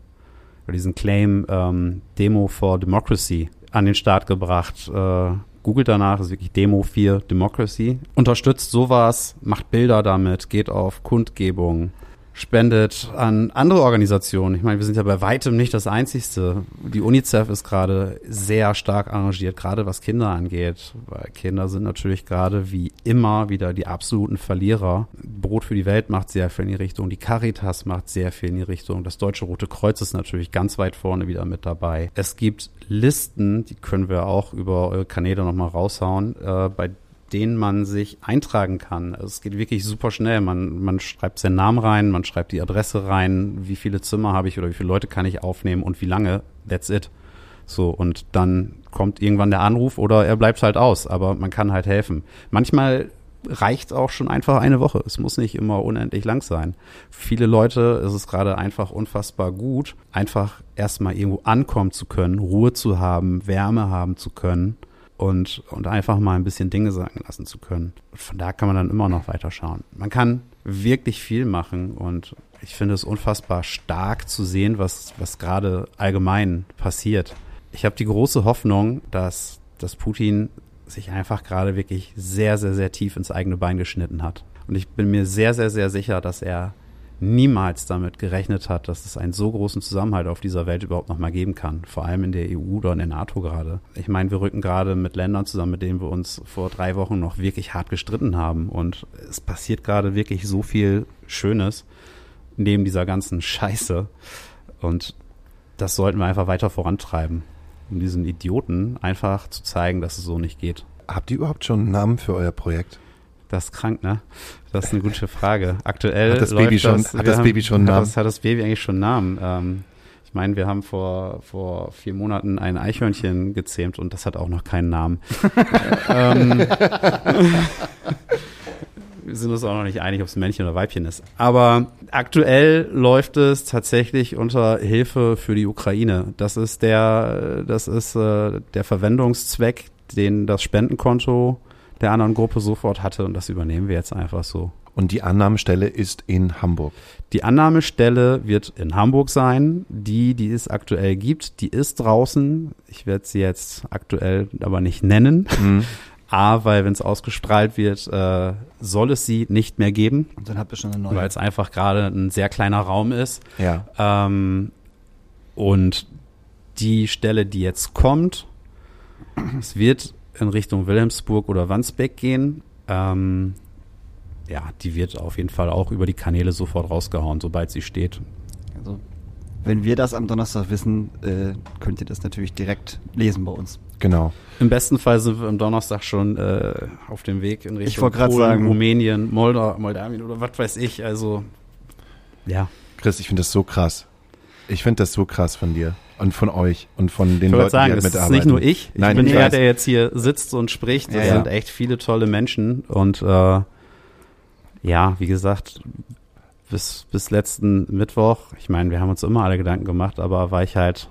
diesen Claim ähm, Demo for Democracy an den Start gebracht. Äh, googelt danach, ist wirklich Demo 4 Democracy. Unterstützt sowas, macht Bilder damit, geht auf Kundgebungen, spendet an andere Organisationen. Ich meine, wir sind ja bei weitem nicht das Einzigste. Die UNICEF ist gerade sehr stark arrangiert, gerade was Kinder angeht. Weil Kinder sind natürlich gerade wie immer wieder die absoluten Verlierer. Brot für die Welt macht sehr viel in die Richtung. Die Caritas macht sehr viel in die Richtung. Das Deutsche Rote Kreuz ist natürlich ganz weit vorne wieder mit dabei. Es gibt Listen, die können wir auch über eure Kanäle nochmal raushauen, äh, bei denen man sich eintragen kann. Also es geht wirklich super schnell. Man, man schreibt seinen Namen rein, man schreibt die Adresse rein, wie viele Zimmer habe ich oder wie viele Leute kann ich aufnehmen und wie lange. That's it. So, und dann kommt irgendwann der Anruf oder er bleibt halt aus, aber man kann halt helfen. Manchmal reicht auch schon einfach eine Woche. Es muss nicht immer unendlich lang sein. Viele Leute ist es gerade einfach unfassbar gut, einfach erstmal irgendwo ankommen zu können, Ruhe zu haben, Wärme haben zu können und, und einfach mal ein bisschen Dinge sagen lassen zu können. Von da kann man dann immer noch weiter schauen. Man kann wirklich viel machen und ich finde es unfassbar stark zu sehen, was, was gerade allgemein passiert. Ich habe die große Hoffnung, dass, dass Putin sich einfach gerade wirklich sehr, sehr, sehr tief ins eigene Bein geschnitten hat. Und ich bin mir sehr, sehr, sehr sicher, dass er niemals damit gerechnet hat, dass es einen so großen Zusammenhalt auf dieser Welt überhaupt noch mal geben kann. Vor allem in der EU oder in der NATO gerade. Ich meine, wir rücken gerade mit Ländern zusammen, mit denen wir uns vor drei Wochen noch wirklich hart gestritten haben. Und es passiert gerade wirklich so viel Schönes neben dieser ganzen Scheiße. Und das sollten wir einfach weiter vorantreiben, um diesen Idioten einfach zu zeigen, dass es so nicht geht. Habt ihr überhaupt schon einen Namen für euer Projekt? Das ist krank, ne? Das ist eine gute Frage. Aktuell hat das Baby schon, das, hat das Baby schon einen Namen? Hat das, hat das Baby eigentlich schon einen Namen? Ähm, ich meine, wir haben vor, vor vier Monaten ein Eichhörnchen gezähmt und das hat auch noch keinen Namen. *laughs* ähm, wir sind uns auch noch nicht einig, ob es ein Männchen oder Weibchen ist. Aber aktuell läuft es tatsächlich unter Hilfe für die Ukraine. Das ist der, das ist äh, der Verwendungszweck, den das Spendenkonto der anderen Gruppe sofort hatte und das übernehmen wir jetzt einfach so. Und die Annahmestelle ist in Hamburg. Die Annahmestelle wird in Hamburg sein. Die, die es aktuell gibt, die ist draußen. Ich werde sie jetzt aktuell aber nicht nennen. Mhm. *laughs* A, weil wenn es ausgestrahlt wird, äh, soll es sie nicht mehr geben. Und dann habt ihr schon eine neue. Weil es einfach gerade ein sehr kleiner Raum ist. Ja. Ähm, und die Stelle, die jetzt kommt, es wird in Richtung Wilhelmsburg oder Wandsbek gehen. Ähm, ja, die wird auf jeden Fall auch über die Kanäle sofort rausgehauen, sobald sie steht. Also, wenn wir das am Donnerstag wissen, äh, könnt ihr das natürlich direkt lesen bei uns. Genau. Im besten Fall sind wir am Donnerstag schon äh, auf dem Weg in Richtung ich Polen, sagen, Rumänien, Molda, Moldawien oder was weiß ich. Also, ja. Chris, ich finde das so krass. Ich finde das so krass von dir und von euch und von den ich Leuten, sagen, die halt es mitarbeiten. ist nicht nur ich. Ich Nein, bin ich der, weiß. der jetzt hier sitzt und spricht. Das Ja, sind ja. echt viele tolle Menschen. Und äh, ja, wie gesagt, bis, bis letzten Mittwoch, ich meine, wir haben uns immer alle Gedanken gemacht, aber war ich halt,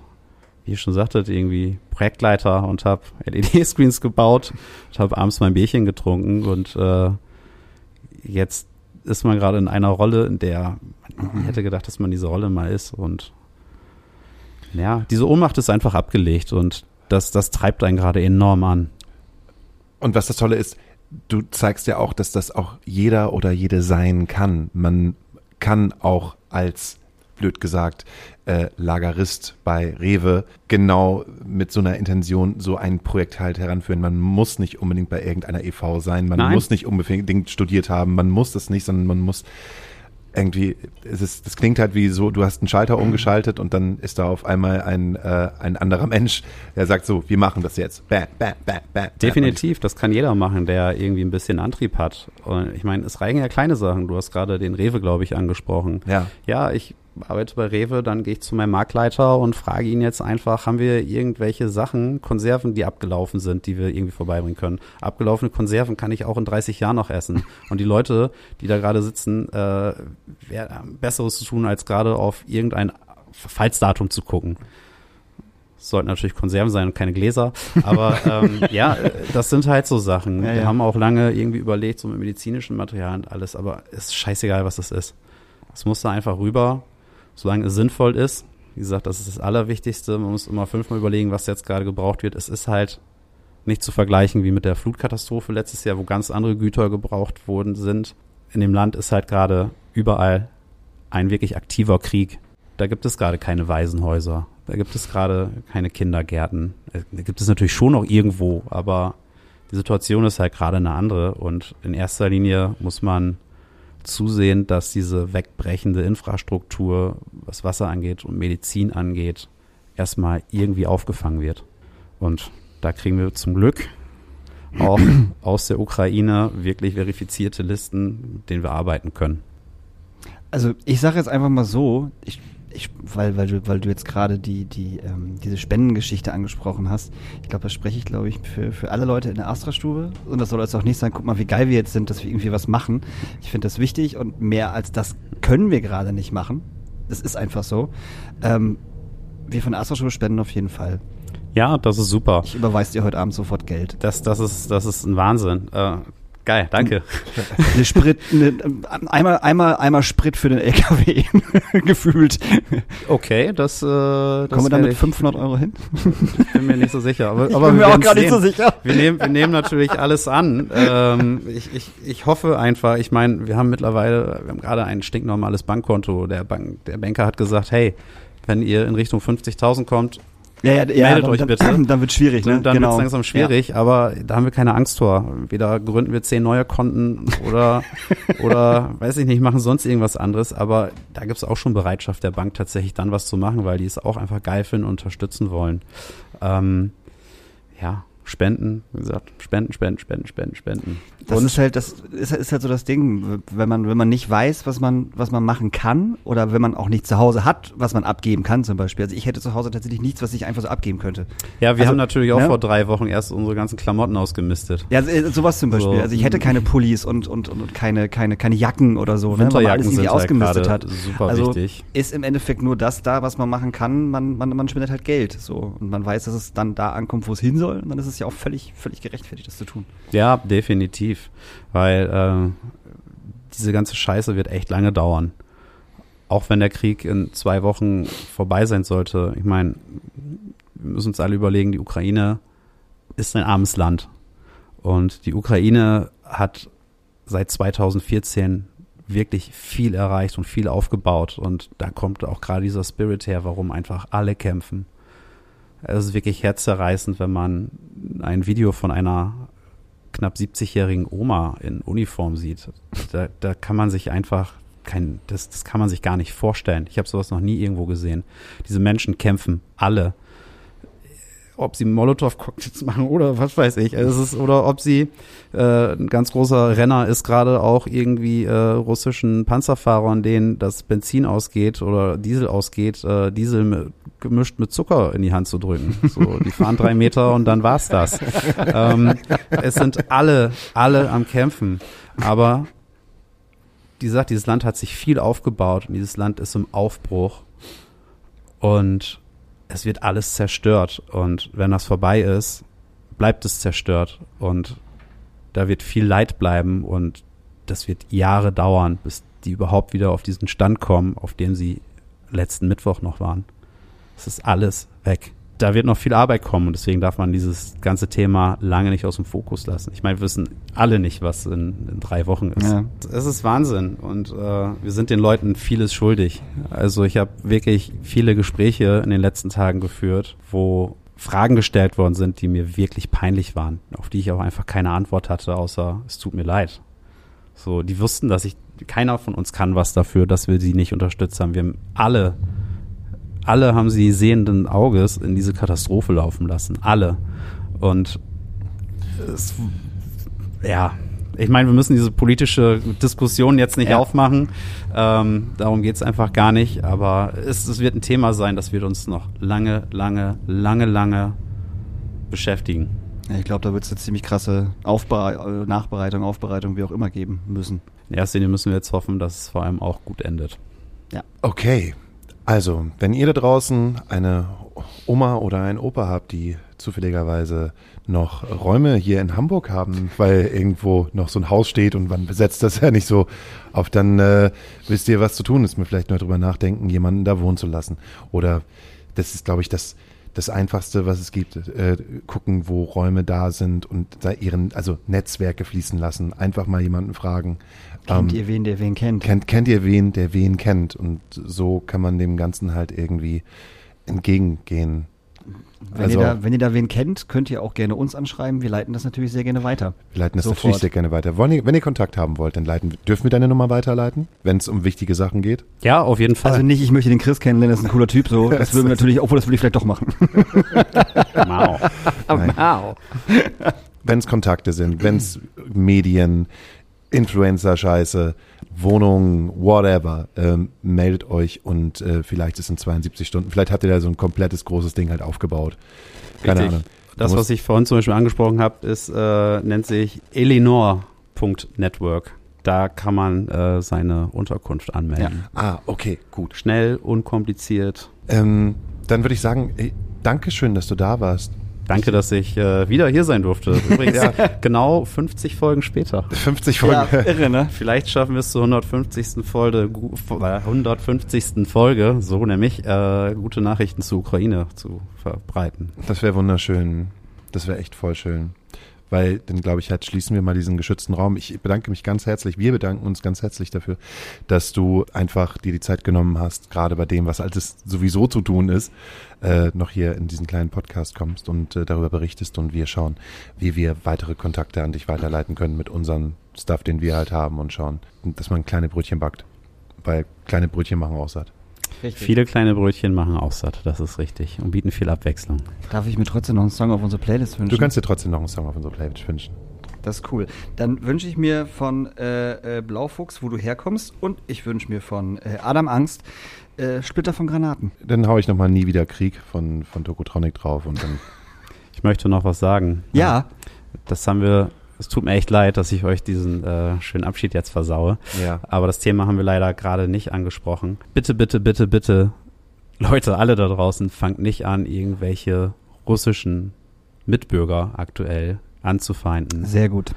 wie ihr schon sagtet, irgendwie Projektleiter und habe LED-Screens gebaut und habe abends mein Bierchen getrunken und äh, jetzt ist man gerade in einer Rolle, in der man hätte gedacht, dass man diese Rolle mal ist und ja, diese Ohnmacht ist einfach abgelegt und das, das treibt einen gerade enorm an. Und was das Tolle ist, du zeigst ja auch, dass das auch jeder oder jede sein kann. Man kann auch als, blöd gesagt, äh, Lagerist bei Rewe genau mit so einer Intention so ein Projekt halt heranführen. Man muss nicht unbedingt bei irgendeiner EV sein, man Nein. muss nicht unbedingt studiert haben, man muss das nicht, sondern man muss irgendwie, es ist, das klingt halt wie so, du hast einen Schalter umgeschaltet und dann ist da auf einmal ein, äh, ein anderer Mensch, der sagt so, wir machen das jetzt. Bam, bam, bam, bam. Definitiv, das kann jeder machen, der irgendwie ein bisschen Antrieb hat. Und ich meine, es reichen ja kleine Sachen. Du hast gerade den Rewe, glaube ich, angesprochen. Ja. Ja, ich arbeite bei Rewe, dann gehe ich zu meinem Marktleiter und frage ihn jetzt einfach, haben wir irgendwelche Sachen, Konserven, die abgelaufen sind, die wir irgendwie vorbeibringen können. Abgelaufene Konserven kann ich auch in 30 Jahren noch essen. Und die Leute, die da gerade sitzen, äh, Besseres zu tun, als gerade auf irgendein Verfallsdatum zu gucken. sollten natürlich Konserven sein und keine Gläser. Aber ähm, *laughs* ja, das sind halt so Sachen. Ja, Wir ja. haben auch lange irgendwie überlegt, so mit medizinischen Materialien und alles, aber es ist scheißegal, was das ist. Es muss da einfach rüber, solange es sinnvoll ist. Wie gesagt, das ist das Allerwichtigste. Man muss immer fünfmal überlegen, was jetzt gerade gebraucht wird. Es ist halt nicht zu vergleichen wie mit der Flutkatastrophe letztes Jahr, wo ganz andere Güter gebraucht worden sind. In dem Land ist halt gerade überall ein wirklich aktiver Krieg. Da gibt es gerade keine Waisenhäuser. Da gibt es gerade keine Kindergärten. Da gibt es natürlich schon noch irgendwo, aber die Situation ist halt gerade eine andere. Und in erster Linie muss man zusehen, dass diese wegbrechende Infrastruktur, was Wasser angeht und Medizin angeht, erstmal irgendwie aufgefangen wird. Und da kriegen wir zum Glück auch *clears throat* aus der Ukraine wirklich verifizierte Listen, mit denen wir arbeiten können. Also ich sage jetzt einfach mal so, ich, ich, weil, weil, du, weil du jetzt gerade die, die, ähm, diese Spendengeschichte angesprochen hast. Ich glaube, das spreche ich, glaube ich, für, für alle Leute in der Astra-Stube. Und das soll jetzt auch nicht sein, guck mal, wie geil wir jetzt sind, dass wir irgendwie was machen. Ich finde das wichtig und mehr als das können wir gerade nicht machen. Das ist einfach so. Ähm, wir von der Astra-Stube spenden auf jeden Fall. Ja, das ist super. Ich überweise dir heute Abend sofort Geld. Das, das, ist, das ist ein Wahnsinn. Äh, geil, danke. *laughs* Eine Sprit, eine, einmal, einmal, einmal Sprit für den LKW *laughs* gefühlt. Okay, das, äh, das Kommen wir da mit ich- 500 Euro hin? Ich bin mir nicht so sicher. Aber, Ich aber bin mir wir auch gar nicht so sicher. Wir nehmen, wir nehmen natürlich alles an. Ähm, ich, ich, ich hoffe einfach, ich meine, wir haben mittlerweile, wir haben gerade ein stinknormales Bankkonto. Der, Bank, der Banker hat gesagt, hey, wenn ihr in Richtung 50.000 kommt, Ja, ja, ja Meldet dann, euch dann, bitte. Dann wird schwierig, ne? dann, genau. wird es langsam schwierig, aber da haben wir keine Angst vor. Weder gründen wir zehn neue Konten oder, *laughs* oder weiß ich nicht, machen sonst irgendwas anderes, aber da gibt es auch schon Bereitschaft der Bank tatsächlich dann was zu machen, weil die es auch einfach geil finden und unterstützen wollen. Ähm, ja, Spenden, wie gesagt, Spenden, Spenden, Spenden, Spenden, Spenden. Das Und ist halt, das ist, ist halt so das Ding, wenn man, wenn man nicht weiß, was man, was man machen kann, oder wenn man auch nicht zu Hause hat, was man abgeben kann, zum Beispiel. Also ich hätte zu Hause tatsächlich nichts, was ich einfach so abgeben könnte. ja, wir also, haben natürlich auch ne? vor drei Wochen erst unsere ganzen Klamotten ausgemistet. Ja, äh, sowas zum Beispiel. So. Also ich hätte keine Pullis und, und, und, keine, keine, keine Jacken oder so, ne, weil man alles irgendwie halt ausgemistet gerade hat. super also wichtig. ist im Endeffekt nur das da, was man machen kann. Man, man, man spendet halt Geld, so. Und man weiß, dass es dann da ankommt, wo es hin soll. Und dann ist es ja auch völlig, völlig gerechtfertigt, das zu tun. Ja, definitiv. Weil äh, diese ganze Scheiße wird echt lange dauern. Auch wenn der Krieg in zwei Wochen vorbei sein sollte. Ich meine, wir müssen uns alle überlegen, die Ukraine ist ein armes Land. Und die Ukraine hat seit 2014 wirklich viel erreicht und viel aufgebaut. Und da kommt auch gerade dieser Spirit her, warum einfach alle kämpfen. Es ist wirklich herzzerreißend, wenn man ein Video von einer knapp 70-jährigen Oma in Uniform sieht. Da, da kann man sich einfach kein, das, das kann man sich gar nicht vorstellen. Ich habe sowas noch nie irgendwo gesehen. Diese Menschen kämpfen alle. Ob sie Molotow-Cocktails *laughs* machen oder was weiß ich. Es ist, oder ob sie, äh, ein ganz großer Renner ist gerade auch irgendwie äh, russischen Panzerfahrern, denen das Benzin ausgeht oder Diesel ausgeht, äh, Diesel mit, gemischt mit Zucker in die Hand zu drücken. So, die fahren drei Meter und dann war's das. *laughs* ähm, es sind alle, alle am Kämpfen. Aber wie gesagt, dieses Land hat sich viel aufgebaut und dieses Land ist im Aufbruch und es wird alles zerstört. Und wenn das vorbei ist, bleibt es zerstört und da wird viel Leid bleiben und das wird Jahre dauern, bis die überhaupt wieder auf diesen Stand kommen, auf dem sie letzten Mittwoch noch waren. Es ist alles weg. Da wird noch viel Arbeit kommen und deswegen darf man dieses ganze Thema lange nicht aus dem Fokus lassen. Ich meine, wir wissen alle nicht, was in, in drei Wochen ist. Ja. Es ist Wahnsinn und äh, wir sind den Leuten vieles schuldig. Also ich habe wirklich viele Gespräche in den letzten Tagen geführt, wo Fragen gestellt worden sind, die mir wirklich peinlich waren, auf die ich auch einfach keine Antwort hatte, außer es tut mir leid. So, die wussten, dass ich, keiner von uns kann was dafür, dass wir sie nicht unterstützt haben. Wir haben alle, alle haben sie sehenden Auges in diese Katastrophe laufen lassen. Alle. Und es, ja, ich meine, wir müssen diese politische Diskussion jetzt nicht Ja. aufmachen. Ähm, darum geht's einfach gar nicht. Aber es, es wird ein Thema sein, das wird uns noch lange, lange, lange, lange beschäftigen. Ja, ich glaube, da wird es eine ziemlich krasse Aufbere äh, Nachbereitung, Aufbereitung, wie auch immer geben müssen. In erster Linie müssen wir jetzt hoffen, dass es vor allem auch gut endet. Okay, also, wenn ihr da draußen eine Oma oder einen Opa habt, die zufälligerweise noch Räume hier in Hamburg haben, weil irgendwo noch so ein Haus steht und man besetzt das ja nicht so auf, dann äh, wisst ihr, was zu tun ist. Mir vielleicht nur drüber nachdenken, jemanden da wohnen zu lassen. Oder das ist, glaube ich, das, das Einfachste, was es gibt. Äh, gucken, wo Räume da sind und da ihren, also Netzwerke fließen lassen. Einfach mal jemanden fragen. Kennt Ähm, ihr wen, der wen kennt? Kennt, kennt ihr wen, der wen kennt? Und so kann man dem Ganzen halt irgendwie entgegengehen. Wenn, also- ihr da, wenn ihr da wen kennt, könnt ihr auch gerne uns anschreiben. Wir leiten das natürlich sehr gerne weiter. Wir leiten das Sofort. natürlich sehr gerne weiter. Wollen ihr, wenn ihr Kontakt haben wollt, dann leiten, dürfen wir deine Nummer weiterleiten, wenn es um wichtige Sachen geht? Ja, auf jeden Fall. Also nicht, ich möchte den Chris kennenlernen, das ist ein cooler Typ, so. *laughs* Das würden wir natürlich, obwohl das würde ich vielleicht doch machen. *laughs* wow. *laughs* Wow. Wenn es Kontakte sind, wenn es Medien, Influencer-Scheiße, Wohnungen, whatever, ähm, meldet euch und äh, vielleicht ist in 72 Stunden, vielleicht habt ihr da so ein komplettes großes Ding halt aufgebaut. Keine Richtig. Ahnung. Das, was ich vorhin zum Beispiel angesprochen habe, ist, äh, nennt sich Elinor.network. Da kann man äh, seine Unterkunft anmelden. Ah, okay, gut. Schnell, unkompliziert. Ähm, dann würde ich sagen, ey, Dankeschön, dass du da warst. Danke, dass ich äh, wieder hier sein durfte. *laughs* Übrigens genau 50 Folgen später. 50 Folgen. Ja, *laughs* irre, ne? Vielleicht schaffen wir es zur 150. Folge, gu- äh, 150. Folge, so nämlich, äh, gute Nachrichten zur Ukraine zu verbreiten. Das wäre wunderschön. Das wäre echt voll schön. Weil dann glaube ich halt, schließen wir mal diesen geschützten Raum. Ich bedanke mich ganz herzlich, wir bedanken uns ganz herzlich dafür, dass du einfach dir die Zeit genommen hast, gerade bei dem, was alles sowieso zu tun ist, äh, noch hier in diesen kleinen Podcast kommst und äh, darüber berichtest und wir schauen, wie wir weitere Kontakte an dich weiterleiten können mit unserem Stuff, den wir halt haben und schauen, dass man kleine Brötchen backt. Weil kleine Brötchen machen auch satt. Richtig. Viele kleine Brötchen machen auch satt, das ist richtig. Und bieten viel Abwechslung. Darf ich mir trotzdem noch einen Song auf unsere Playlist wünschen? Du kannst dir trotzdem noch einen Song auf unsere Playlist wünschen. Das ist cool. Dann wünsche ich mir von äh, äh, Blaufuchs, wo du herkommst, und ich wünsche mir von äh, Adam Angst äh, Splitter von Granaten. Dann hau ich nochmal nie wieder Krieg von, von Tokotronic drauf und dann. Ich möchte noch was sagen. Ja, Das haben wir, es tut mir echt leid, dass ich euch diesen äh, schönen Abschied jetzt versaue. Ja. Aber das Thema haben wir leider gerade nicht angesprochen. Bitte, bitte, bitte, bitte, Leute, alle da draußen, fangt nicht an, irgendwelche russischen Mitbürger aktuell anzufeinden. sehr gut.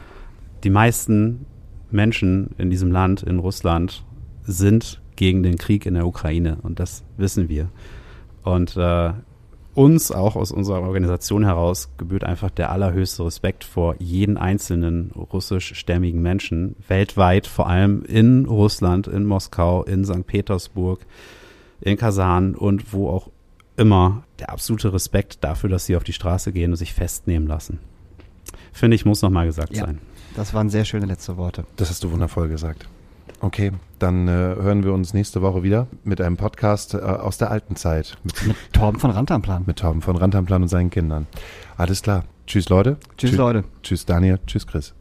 Die meisten Menschen in diesem Land, in Russland, sind gegen den Krieg in der Ukraine und das wissen wir. Und äh, uns auch aus unserer Organisation heraus gebührt einfach der allerhöchste Respekt vor jeden einzelnen russischstämmigen Menschen weltweit, vor allem in Russland, in Moskau, in St. Petersburg, in Kasan und wo auch immer. Der absolute Respekt dafür, dass sie auf die Straße gehen und sich festnehmen lassen. Finde ich, muss nochmal gesagt Ja. sein. Das waren sehr schöne letzte Worte. Das hast du wundervoll gesagt. Okay, dann äh, hören wir uns nächste Woche wieder mit einem Podcast äh, aus der alten Zeit mit, Mit Torben von Rantamplan. mit Torben von Rantamplan und seinen Kindern. Alles klar. Tschüss Leute. Tschüss, Leute. Tschüss Daniel. Tschüss Chris.